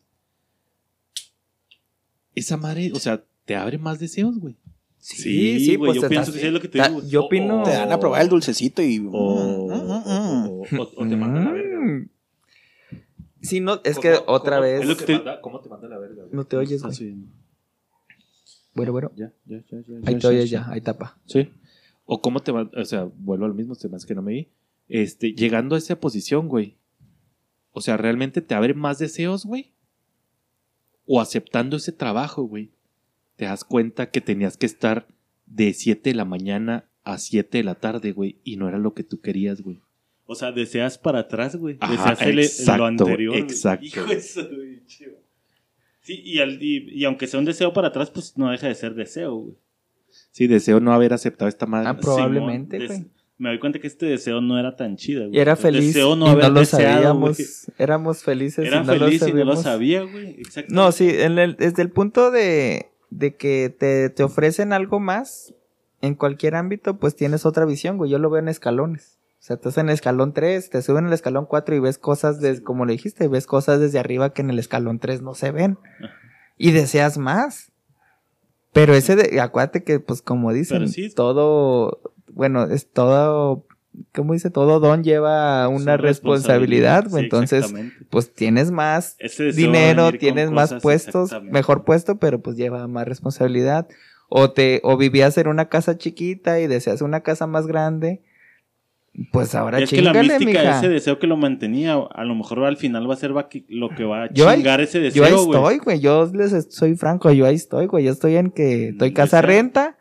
Esa madre, o sea, te abre más deseos, güey. Sí, sí, güey. pues, yo pienso estás- que sí es lo que te ta- digo. yo opino- Te dan a probar el dulcecito y... O, Mm, mm, mm, mm. o- o- o te manda a verga. Sí, no, es que ¿Cómo- otra cómo- vez... Es lo que te- manda- ¿Cómo te manda a la verga? güey? No te oyes, Está güey. Bueno, bueno. Ya, ya, ya, ya. Ahí ya, te oyes ya, ya, ahí tapa. Sí. O cómo te va, o sea, vuelvo al mismo, se me hace que no me vi. Este, llegando a esa posición, güey. O sea, ¿realmente te abre más deseos, güey? O aceptando ese trabajo, güey. Te das cuenta que tenías que estar de 7 de la mañana a 7 de la tarde, güey. Y no era lo que tú querías, güey. O sea, deseas para atrás, güey. Ajá, Deseas el- exacto, lo anterior. güey. exacto. Hijo de su bicho. Sí, y, al- y, y aunque sea un deseo para atrás, pues no deja de ser deseo, güey. Sí, deseo no haber aceptado esta madre. Ah, probablemente, Simón, güey. Me doy cuenta que este deseo no era tan chido, güey. Y era El feliz Deseo no y haber no lo deseado, sabíamos. güey. Éramos felices Era y no feliz lo y no lo sabía, güey. Exacto. No, sí, en el- desde el punto de, de que te, te ofrecen algo más en cualquier ámbito, pues tienes otra visión, güey. Yo lo veo en escalones. O sea, estás en el escalón 3, te suben el escalón 4 y ves cosas, de, como le dijiste, ves cosas desde arriba que en el escalón 3 no se ven. Y deseas más. Pero ese, de, acuérdate que, pues como dicen, sí. todo, bueno, es todo, ¿cómo dice? Todo don lleva una responsabilidad, sí, Entonces, pues tienes más dinero, tienes más cosas, puestos, mejor puesto, pero pues lleva más responsabilidad. O te, o vivías en una casa chiquita y deseas una casa más grande. Pues ahora es que la mística mija. ese deseo que lo mantenía, a lo mejor al final va a ser lo que va a Yo ahí- chingar ese Yo ahí deseo, estoy, güey. Yo les soy franco, yo ahí estoy, güey. Yo estoy en que estoy casa Deseo. renta,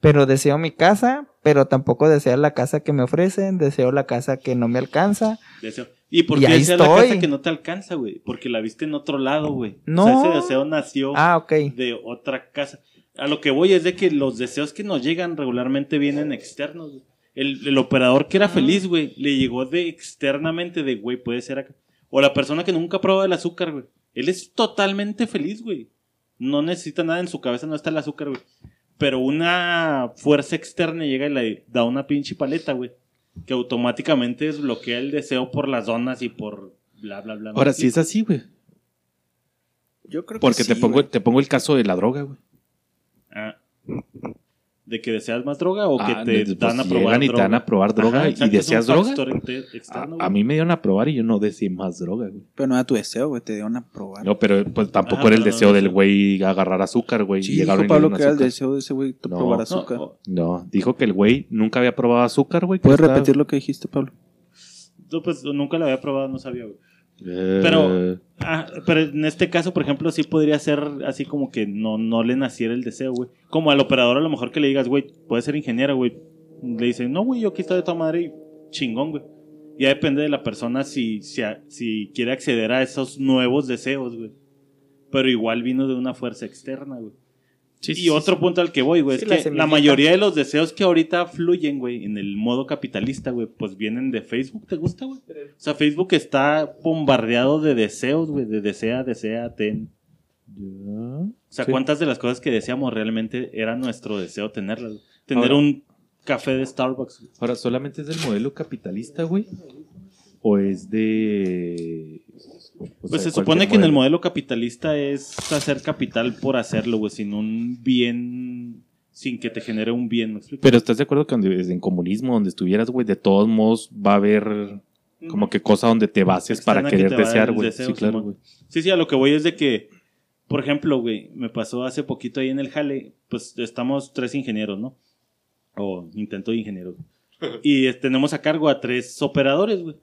pero deseo mi casa, pero tampoco deseo la casa que me ofrecen, deseo la casa que no me alcanza. Deseo. ¿Y por qué es la casa que no te alcanza, güey? Porque la viste en otro lado, güey. No. O sea, ese deseo nació Ah, ok. de otra casa. A lo que voy es de que los deseos que nos llegan regularmente vienen externos, güey. El, el operador que era feliz, güey, le llegó de externamente de, güey, puede ser acá. O la persona que nunca probó el azúcar, güey. Él es totalmente feliz, güey. No necesita nada en su cabeza, no está el azúcar, güey. Pero una fuerza externa llega y le da una pinche paleta, güey. Que automáticamente desbloquea el deseo por las zonas y por bla, bla, bla. Ahora sí es así, güey. Yo creo que Porque te, sí, pongo, güey. te pongo el caso de la droga, güey. Ah. ¿De que deseas más droga o que Ah, te pues, dan a probar y te droga? dan a probar droga Ajá, y exacto, un deseas droga. A, externo, a güey. mí me dieron a probar y yo no deseé más droga, güey. Pero no era tu deseo, güey. Te dieron a probar. No, pero pues tampoco Ajá, era el no deseo del deseo. güey agarrar azúcar, güey. y sí, dijo y Pablo que era el deseo de ese güey No. probar No, azúcar. No, dijo que el güey nunca había probado azúcar, güey. que ¿Puedes estaba- repetir lo que dijiste, Pablo? no, pues nunca lo había probado, no sabía, güey. Eh, Pero- Ah, pero en este caso, por ejemplo, sí podría ser así como que no, no le naciera el deseo, güey. Como al operador a lo mejor que le digas, güey, puede ser ingeniero, güey. Le dicen, no, güey, yo aquí estoy de toda madre y chingón, güey. Ya depende de la persona si, si, si quiere acceder a esos nuevos deseos, güey. Pero igual vino de una fuerza externa, güey. Sí, y sí, otro sí. punto al que voy, güey, Sí, es la que la mayoría de los deseos que ahorita fluyen, güey, en el modo capitalista, güey, pues vienen de Facebook. ¿Te gusta, güey? O sea, Facebook está bombardeado de deseos, güey, de desea, desea, ten. Ya. O sea, Sí. ¿cuántas de las cosas que deseamos realmente era nuestro deseo tenerlas? Tener Ahora- un café de Starbucks. güey. Ahora, ¿solamente es del modelo capitalista, güey? ¿O es de...? O Pues sea, se supone que en el modelo? capitalista es hacer capital por hacerlo, güey, sin un bien, sin que te genere un bien, ¿me? Pero ¿estás de acuerdo que en comunismo, donde estuvieras, güey, de todos modos va a haber como que cosa donde te bases para Externa que querer dar desear, güey? Sí, claro, güey. Sí, sí, a lo que voy es de que, por ejemplo, güey, me pasó hace poquito ahí en el Jale, pues estamos tres ingenieros, ¿no? O intento de ingenieros. Y tenemos a cargo a tres operadores, güey.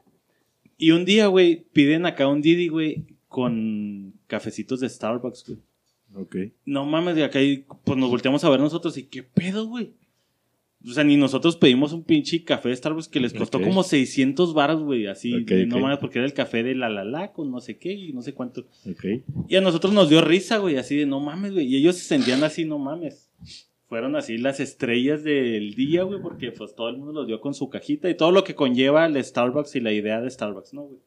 Y un día, güey, piden acá un Didi, güey, con cafecitos de Starbucks, güey. Ok. No mames, de acá y, pues nos volteamos a ver nosotros y qué pedo, güey. O sea, ni nosotros pedimos un pinche café de Starbucks que les costó como 600 baros, güey, así, no mames, porque era el café de la la la con no sé qué y no sé cuánto. Ok. Y a nosotros nos dio risa, güey, así de no mames, güey. Y ellos se sentían así, no mames. Fueron así las estrellas del día, güey, porque pues todo el mundo los dio con su cajita y todo lo que conlleva el Starbucks y la idea de Starbucks, ¿no, güey?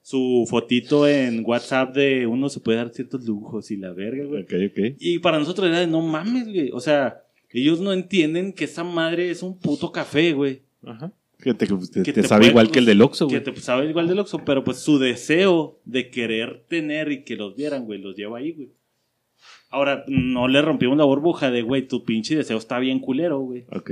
Su fotito en WhatsApp de uno se puede dar ciertos lujos y la verga, güey. Ok, ok. Y para nosotros era de no mames, güey. O sea, ellos no entienden que esa madre es un puto café, güey. Ajá. Que te, te- Que te te sabe puede- igual que el del Oxxo, Que güey. te sabe igual del Oxxo, pero pues su deseo de querer tener y que los vieran, güey, los lleva ahí, güey. Ahora, no le rompimos la burbuja de, güey, tu pinche deseo está bien culero, güey. Ok.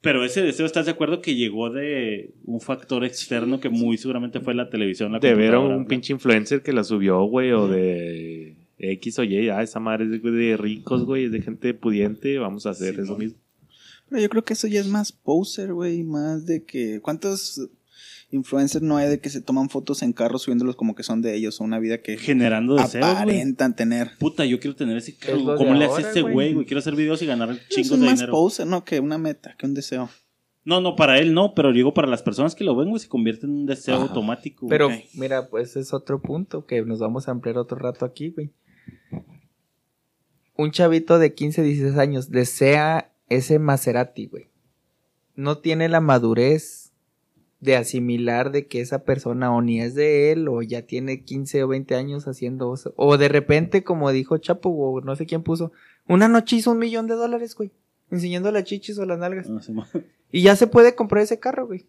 Pero ese deseo, ¿estás de acuerdo que llegó de un factor externo que muy seguramente fue la televisión, la De ver a un güey? pinche influencer que la subió, güey, o de X o Y. Ah, esa madre es de, de ricos, güey, es de gente pudiente. Vamos a hacer Sí, eso no. mismo. Pero yo creo que eso ya es más poser, güey. Más de que. ¿Cuántos influencers no hay de que se toman fotos en carros subiéndolos como que son de ellos? O una vida que Generando deseos, aparentan tener. Puta, yo quiero tener ese carro. Es ¿Cómo le hace ese güey. güey? Quiero hacer videos y ganar chingos es de más dinero. poser, ¿no? Que una meta, que un deseo. No, no, para él no, pero digo, para las personas que lo ven, güey, se convierte en un deseo Ajá. automático. Pero mira, pues es otro punto que nos vamos a ampliar otro rato aquí, güey. Un chavito de 15, 16 años desea ese Maserati, güey. No tiene la madurez de asimilar de que esa persona o ni es de él o ya tiene 15 o 20 años haciendo. O de repente, como dijo Chapo o no sé quién puso, una noche hizo un millón de dólares, güey. Enseñando las chichis o las nalgas. Ah, sí, mo- Y ya se puede comprar ese carro, güey.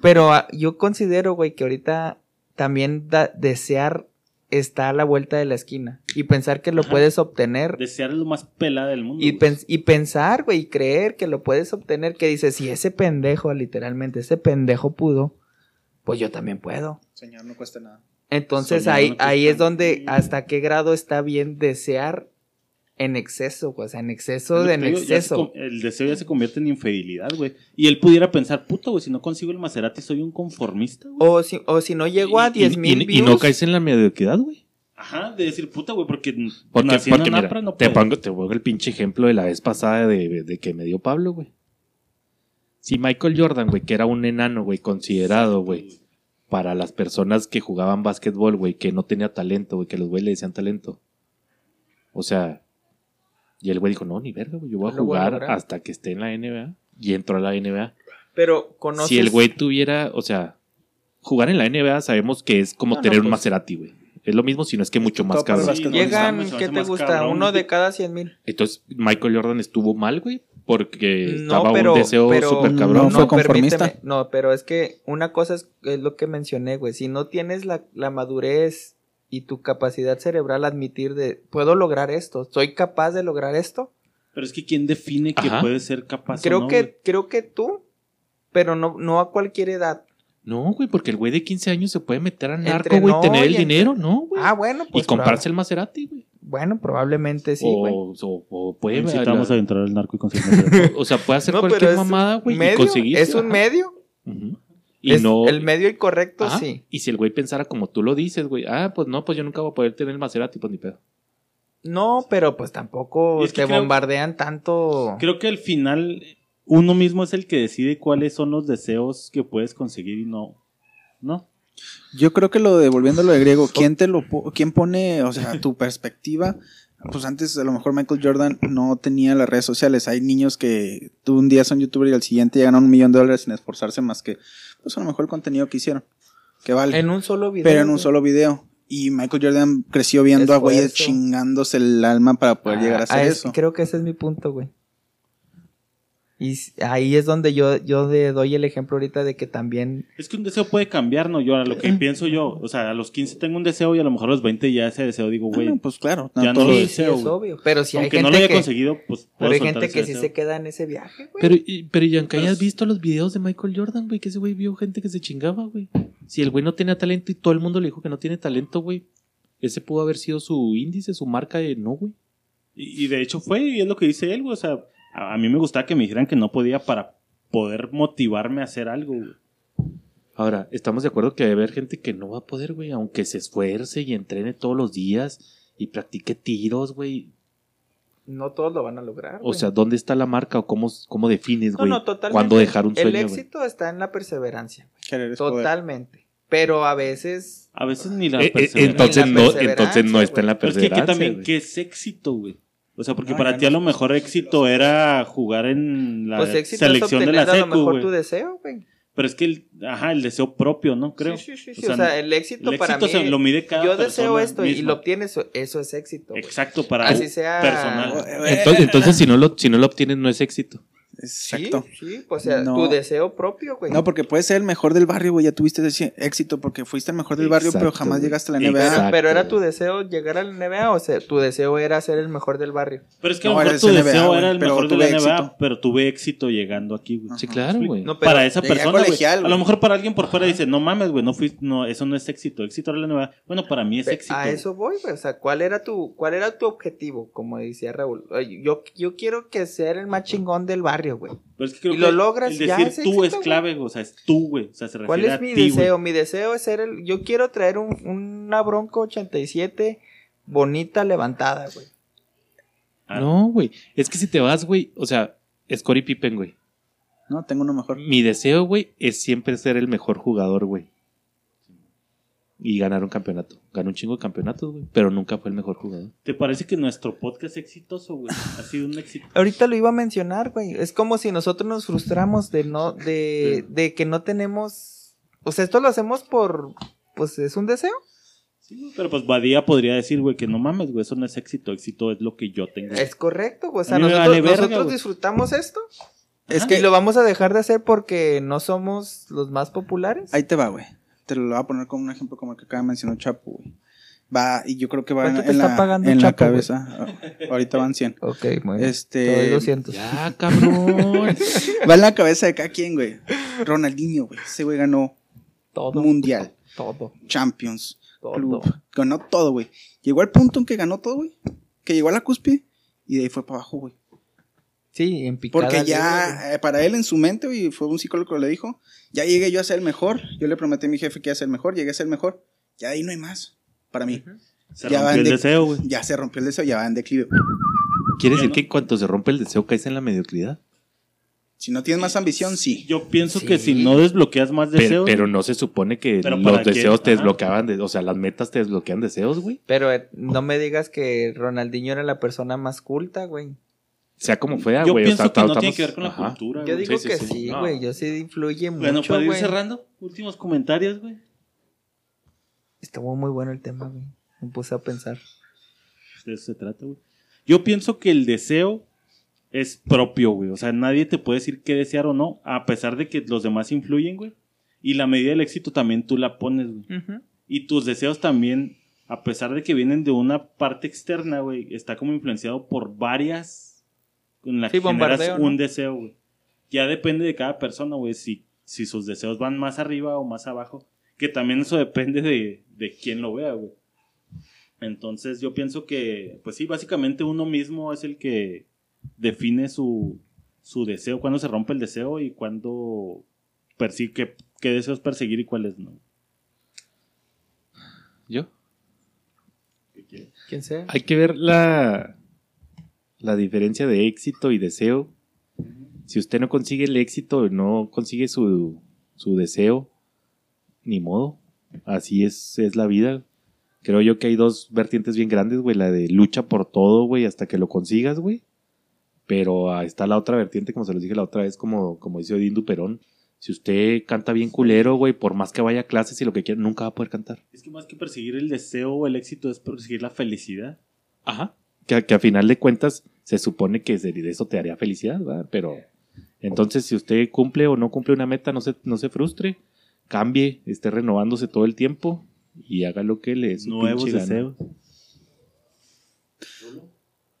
Pero ah, yo considero, güey, que ahorita también da- desear está a la vuelta de la esquina. Y pensar que lo Ajá. puedes obtener. Desear es lo más pelada del mundo. Y, pens- y pensar, güey, y creer que lo puedes obtener. Que dices, si ese pendejo, literalmente, ese pendejo pudo, pues yo también puedo. Señor, no cuesta nada. Entonces Soñar ahí, no ahí es donde hasta qué grado está bien desear en exceso, güey. O sea, en exceso de en digo, se exceso. el deseo ya se convierte en infidelidad, güey. Y él pudiera pensar, puta, güey, si no consigo el Maserati soy un conformista, güey. O si, o si no llego a Y- 10 y- mil y, views. y no caes en la mediocridad, güey. Ajá, de decir, puta, güey, porque, Porque, nací porque en mira, no te, puedo. pongo, te pongo el pinche ejemplo de la vez pasada de, de que me dio Pablo, güey. Si Michael Jordan, güey, que era un enano, güey, considerado, güey, para las personas que jugaban básquetbol, güey, que no tenía talento, güey, que los güey le decían talento. O sea, y el güey dijo, no, ni verga, güey, yo voy a Lo voy a jugar hasta que esté en la NBA. Y entró a la NBA. Pero conoces. Si el güey tuviera, o sea, jugar en la NBA sabemos que es como No, no, tener un pues- Maserati, güey. Es lo mismo, si no es que mucho más cabrón. básquetbol. Llegan, ¿qué te gusta? cabrón. Uno de cada 100 mil. Entonces, Michael Jordan estuvo mal, güey, porque No, estaba pero, un deseo pero súper no cabrón. fue conformista. permíteme. No, pero es que una cosa es, es lo que mencioné, güey. Si no tienes la, la madurez y tu capacidad cerebral admitir de, puedo lograr esto, soy capaz de lograr esto. Pero es que ¿quién define que Ajá. puede ser capaz o Creo no, que, güey? creo que tú, pero no, no a cualquier edad. No, güey, porque el güey de 15 años se puede meter a narco, Entre güey, no tener el entre- dinero, ¿no, güey? Ah, bueno, pues. y comprarse el Maserati, güey. Bueno, probablemente sí, güey. o, o, o puede Necesitamos la- adentrar al narco y conseguir o sea, puede hacer No, cualquier mamada, güey, y conseguir. Es un medio. Y es no. El medio incorrecto, Ajá. sí. Y si el güey pensara como tú lo dices, güey, ah, pues no, pues yo nunca voy a poder tener el Maserati, pues ni pedo. No, pero pues tampoco es que te creo- bombardean tanto. Creo que al final uno mismo es el que decide cuáles son los deseos que puedes conseguir y no. ¿No? Yo creo que lo de, volviendo a lo de griego, ¿quién te lo po- quién pone, o sea, tu perspectiva? Pues antes a lo mejor Michael Jordan no tenía las redes sociales. Hay niños que tú un día son youtuber y al siguiente ya ganan un millón de dólares sin esforzarse más que, pues a lo mejor el contenido que hicieron. Que vale. En un solo video. pero en un solo video. Y Michael Jordan creció viendo a güeyes chingándose el alma para poder llegar a Ah, hacer es- eso. Creo que ese es mi punto, güey. Y ahí es donde yo, yo de- doy el ejemplo ahorita de que también. Es que un deseo puede cambiar, ¿no? Yo a lo que pienso yo, o sea, a los 15 tengo un deseo y a lo mejor a los 20 ya ese deseo digo, Ah, güey, no, pues claro. no, ya no lo deseo, sí, es obvio. Pero si hay aunque gente no lo haya que. conseguido, pues Pero hay gente que sí deseo. se queda en ese viaje, güey. Pero, y- pero y aunque Pero hayas es- visto los videos de Michael Jordan, güey, que ese güey vio gente que se chingaba, güey. Si el güey no tenía talento y todo el mundo le dijo que no tiene talento, güey, ese pudo haber sido su índice, su marca de no, güey. Y, y de hecho fue, y es lo que dice él, güey. O sea, a, a mí me gustaba que me dijeran que no podía para poder motivarme a hacer algo, güey. Ahora, estamos de acuerdo que va a haber gente que no va a poder, güey, aunque se esfuerce y entrene todos los días y practique tiros, güey. No todos lo van a lograr. O güey. sea, ¿dónde está la marca o cómo, cómo defines, no, güey? no, totalmente. cuándo dejar un El sueño, güey? éxito está en la perseverancia. güey. Poder. Totalmente. Pero a veces. A veces ni la Eh, eh, perseverancia. entonces, la no, perseverancia, entonces no está en la Pero es que aquí perseverancia. también. ¿qué es éxito, güey? O sea, porque No, para ti a lo mejor éxito era jugar en la Pues éxito es selección de la a lo secu, mejor tu deseo, güey. Pero es que, el, ajá, el deseo propio, ¿no? Creo. Sí, sí, sí. O sea, O sea, el éxito, el para éxito mí. se lo mide cada yo deseo esto y lo obtienes, eso es éxito. Exacto, para Así sea. personal. Entonces, entonces si, no lo, si no lo obtienes, no es éxito. Exacto. Sí, sí, pues, o sea, No. tu deseo propio, güey. No, porque puedes ser el mejor del barrio, güey. Ya tuviste ese éxito porque fuiste el mejor del barrio, pero Exacto, jamás güey. llegaste a la Exacto. NBA. pero, pero era tu deseo llegar a la NBA o sea, tu deseo era ser el mejor del barrio. Pero es que a lo mejor tu NBA, deseo güey, era el mejor de la NBA, éxito. pero tuve éxito llegando aquí, güey. Sí, claro, güey. No, pero para esa persona, güey. A lo mejor para alguien por fuera dice, no mames, güey, no fui, no, eso no es éxito. Éxito era la NBA. Bueno, para mí es Pe- éxito. A eso voy, güey. O sea, ¿cuál era tu, cuál era tu objetivo? Como decía Raúl. Yo, yo quiero que ser el más chingón del barrio, güey. Pero es que creo y lo logras, el ya decir es tú éxito, es clave, güey. O sea, es tú, güey. O sea, se refiere ¿Cuál es a mi ti, deseo? güey. Mi deseo es ser el. Yo quiero traer un, una Bronco 87 bonita levantada, güey. Ah. No, güey. Es que si te vas, güey, o sea, Scottie Pippen, güey. No, tengo uno mejor. Mi deseo, güey, es siempre ser el mejor jugador, güey. Y ganar un campeonato. Ganó un chingo de campeonatos, güey. Pero nunca fue el mejor jugador. ¿Te parece que nuestro podcast es exitoso, güey? Ha sido un éxito. Ahorita lo iba a mencionar, güey. Es como si nosotros nos frustramos de no, de, de que no tenemos. O sea, esto lo hacemos por. Pues es un deseo. Sí, pero pues Badía podría decir, güey, que no mames, güey, eso no es éxito. Éxito es lo que yo tengo. Es correcto, güey. O sea, nosotros, vale verga, nosotros güey. disfrutamos esto. Es y que lo vamos a dejar de hacer porque no somos los más populares. ahí te va, güey. Te lo voy a poner como un ejemplo como el que acaba de mencionar Chapo, güey. Va, y yo creo que va en, ¿Cuánto te en está la, pagando en la Chapo, güey? cabeza. Ah, Ahorita van 100. Ok, muy bien. Este- Te doy 200. Ya, cabrón. Va en la cabeza de cada quien, güey. Ronaldinho, güey. Ese güey ganó Todo. Mundial, Todo. Champions, Todo. Club. Ganó todo, güey. Llegó al punto en que ganó todo, güey. Que llegó a la cúspide Y de ahí fue para abajo, güey. Sí, en picada. Porque ya, eh, para él en su mente, güey, fue un psicólogo que le dijo, ya llegué yo a ser el mejor. Yo le prometí a mi jefe que iba a ser el mejor, llegué a ser el mejor. Ya ahí no hay más, para mí. Se Ya rompió el de- deseo, güey. Ya se rompió el deseo, ya va en declive. ¿Quiere decir no. que en cuanto se rompe el deseo caes en la mediocridad? Si no tienes más ambición, sí. Yo pienso Sí. que si no desbloqueas más Pero, deseos. pero no se supone que los deseos te desbloqueaban, de- o sea, las metas te desbloquean deseos, güey. Pero eh, no me digas que Ronaldinho era la persona más culta, güey. Sea como fuera, Yo güey. pienso que no estamos- tiene que ver con la Ajá. cultura. Yo güey. digo sí, que sí. sí, No. güey. Yo sí influye Bueno, mucho, para ir güey. cerrando, últimos comentarios, güey. Estuvo muy bueno el tema, güey. Me puse a pensar. De eso se trata, güey. Yo pienso que el deseo es propio, güey. O sea, nadie te puede decir qué desear o no, a pesar de que los demás influyen, güey. Y la medida del éxito también tú la pones, güey. Y tus deseos también, a pesar de que vienen de una parte externa, güey, está como influenciado por varias en la Sí, que generas un deseo, güey. Ya depende de cada persona, güey, si, si sus deseos van más arriba o más abajo. Que también eso depende de, de quién lo vea, güey. Entonces yo pienso que, pues sí, básicamente uno mismo es el que define su, su deseo, cuándo se rompe el deseo y cuándo persigue, qué, qué deseos perseguir y cuáles no. ¿Yo? ¿Quién sea? Hay que ver la, la diferencia de éxito y deseo. Si usted no consigue el éxito, no consigue su, su deseo, ni modo. Así es, es la vida. Creo yo que hay dos vertientes bien grandes, güey. La de lucha por todo, güey, hasta que lo consigas, güey. Pero ah, está la otra vertiente, como se los dije la otra vez, como, como dice Odín Duperón. Si usted canta bien culero, güey, por más que vaya a clases y lo que quiera, nunca va a poder cantar. Es que más que perseguir el deseo o el éxito es perseguir la felicidad. Ajá. Que, que a final de cuentas se supone que de eso te haría felicidad, ¿verdad? Pero entonces si usted cumple o no cumple una meta, no se, no se frustre, cambie, esté renovándose todo el tiempo y haga lo que le su Nuevos deseos.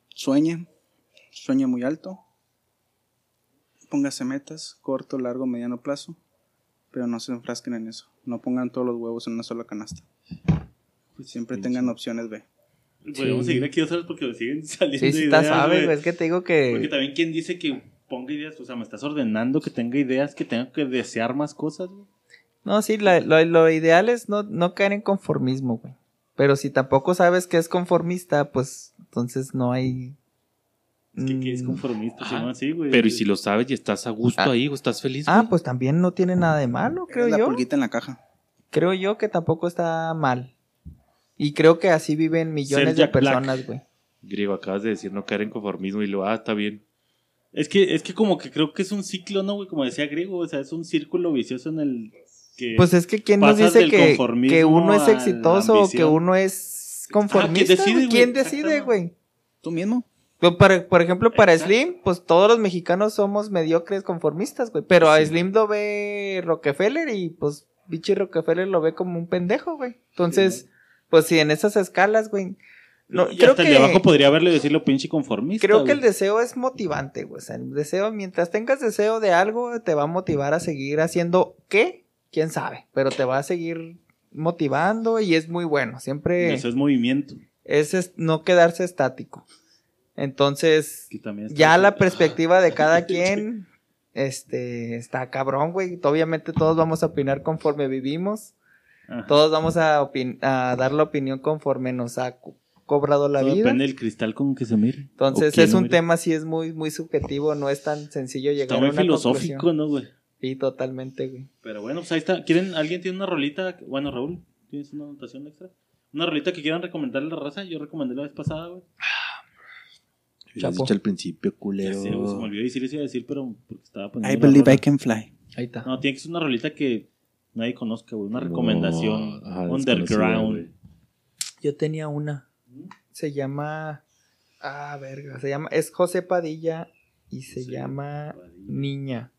Sueñe, sueñe muy alto. Póngase metas, corto, largo, mediano plazo. Pero no se enfrasquen en eso. No pongan todos los huevos en una sola canasta. Siempre tengan opciones B. Podemos Sí. seguir aquí otra vez porque siguen saliendo Sí, sí, está ideas, güey. güey. Es que te digo Porque que. también quien dice que ponga ideas, o sea, me estás ordenando que tenga ideas, que tenga que desear más cosas, güey. No, sí, la- lo, lo ideal es no, no caer en conformismo, güey. Pero si tampoco sabes que es conformista, pues entonces no hay. Es que, que es Mm. conformista, si Ajá. no así, güey. Pero y si lo sabes y estás a gusto Ah. ahí o estás feliz, Ah, güey? pues también no tiene nada de malo, creo Es la yo. pulguita en la caja. Creo yo que tampoco está mal. Y creo que así viven millones Ser de personas, güey. Griego, acabas de decir no caer en conformismo y lo, ah, está bien. Es que, es que como que creo que es un ciclo, ¿no, güey? Como decía Griego, o sea, es un círculo vicioso en el que... Pues es que quién nos dice que, que uno es exitoso o que uno es conformista. decide, güey? ¿Quién decide, güey? ¿Tú mismo? Pues, Por, por ejemplo, para Exacto. Slim, pues todos los mexicanos somos mediocres conformistas, güey. Pero a Slim lo ve Rockefeller y pues bichi Rockefeller lo ve como un pendejo, güey. Entonces, pues si en esas escalas, güey. No, y creo hasta que, el de abajo podría haberle decirlo pinche conformista, creo que el deseo es motivante, güey. O sea, el deseo, mientras tengas deseo de algo, te va a motivar a seguir haciendo qué, quién sabe. Pero te va a seguir motivando y es muy bueno. Siempre Eso es movimiento. es, es no quedarse estático. Entonces, ya la perspectiva de cada quien este está cabrón, güey. Obviamente todos vamos a opinar conforme vivimos. Ajá. Todos vamos a, a dar la opinión conforme nos ha co- cobrado la Todo vida. depende del cristal con que se mire. Entonces es un mire. tema sí es muy muy subjetivo, no es tan sencillo llegar Está a muy una filosófico, conclusión. ¿no, güey? Sí, totalmente, güey. Pero bueno, pues ahí está. ¿Quieren, ¿Alguien tiene una rolita? Bueno, Raúl, ¿tienes una anotación extra? ¿Una rolita que quieran recomendarle a la raza? Yo recomendé la vez pasada, güey. Chapo. dicho al principio, culero. se me olvidó decir eso iba a decir, pero porque estaba poniendo I believe. I can fly. Ahí está. No, tiene que ser una rolita que nadie conozca, güey. Una No, recomendación ajá, underground. Yo tenía una. Se llama ah, verga, se llama es José Padilla y se llama Padilla. Niña.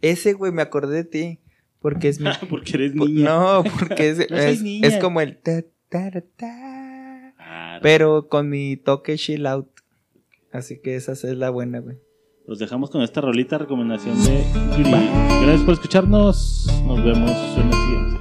Ese güey me acordé de ti porque es mi porque eres niña. No, porque es, No es, niña. es como el ta, ta, ra, ta, Ah, pero con mi toque chill out. Así que esa es la buena, güey. Los dejamos con esta rolita, recomendación de Yuri. Gracias por escucharnos. Nos vemos en la siguiente.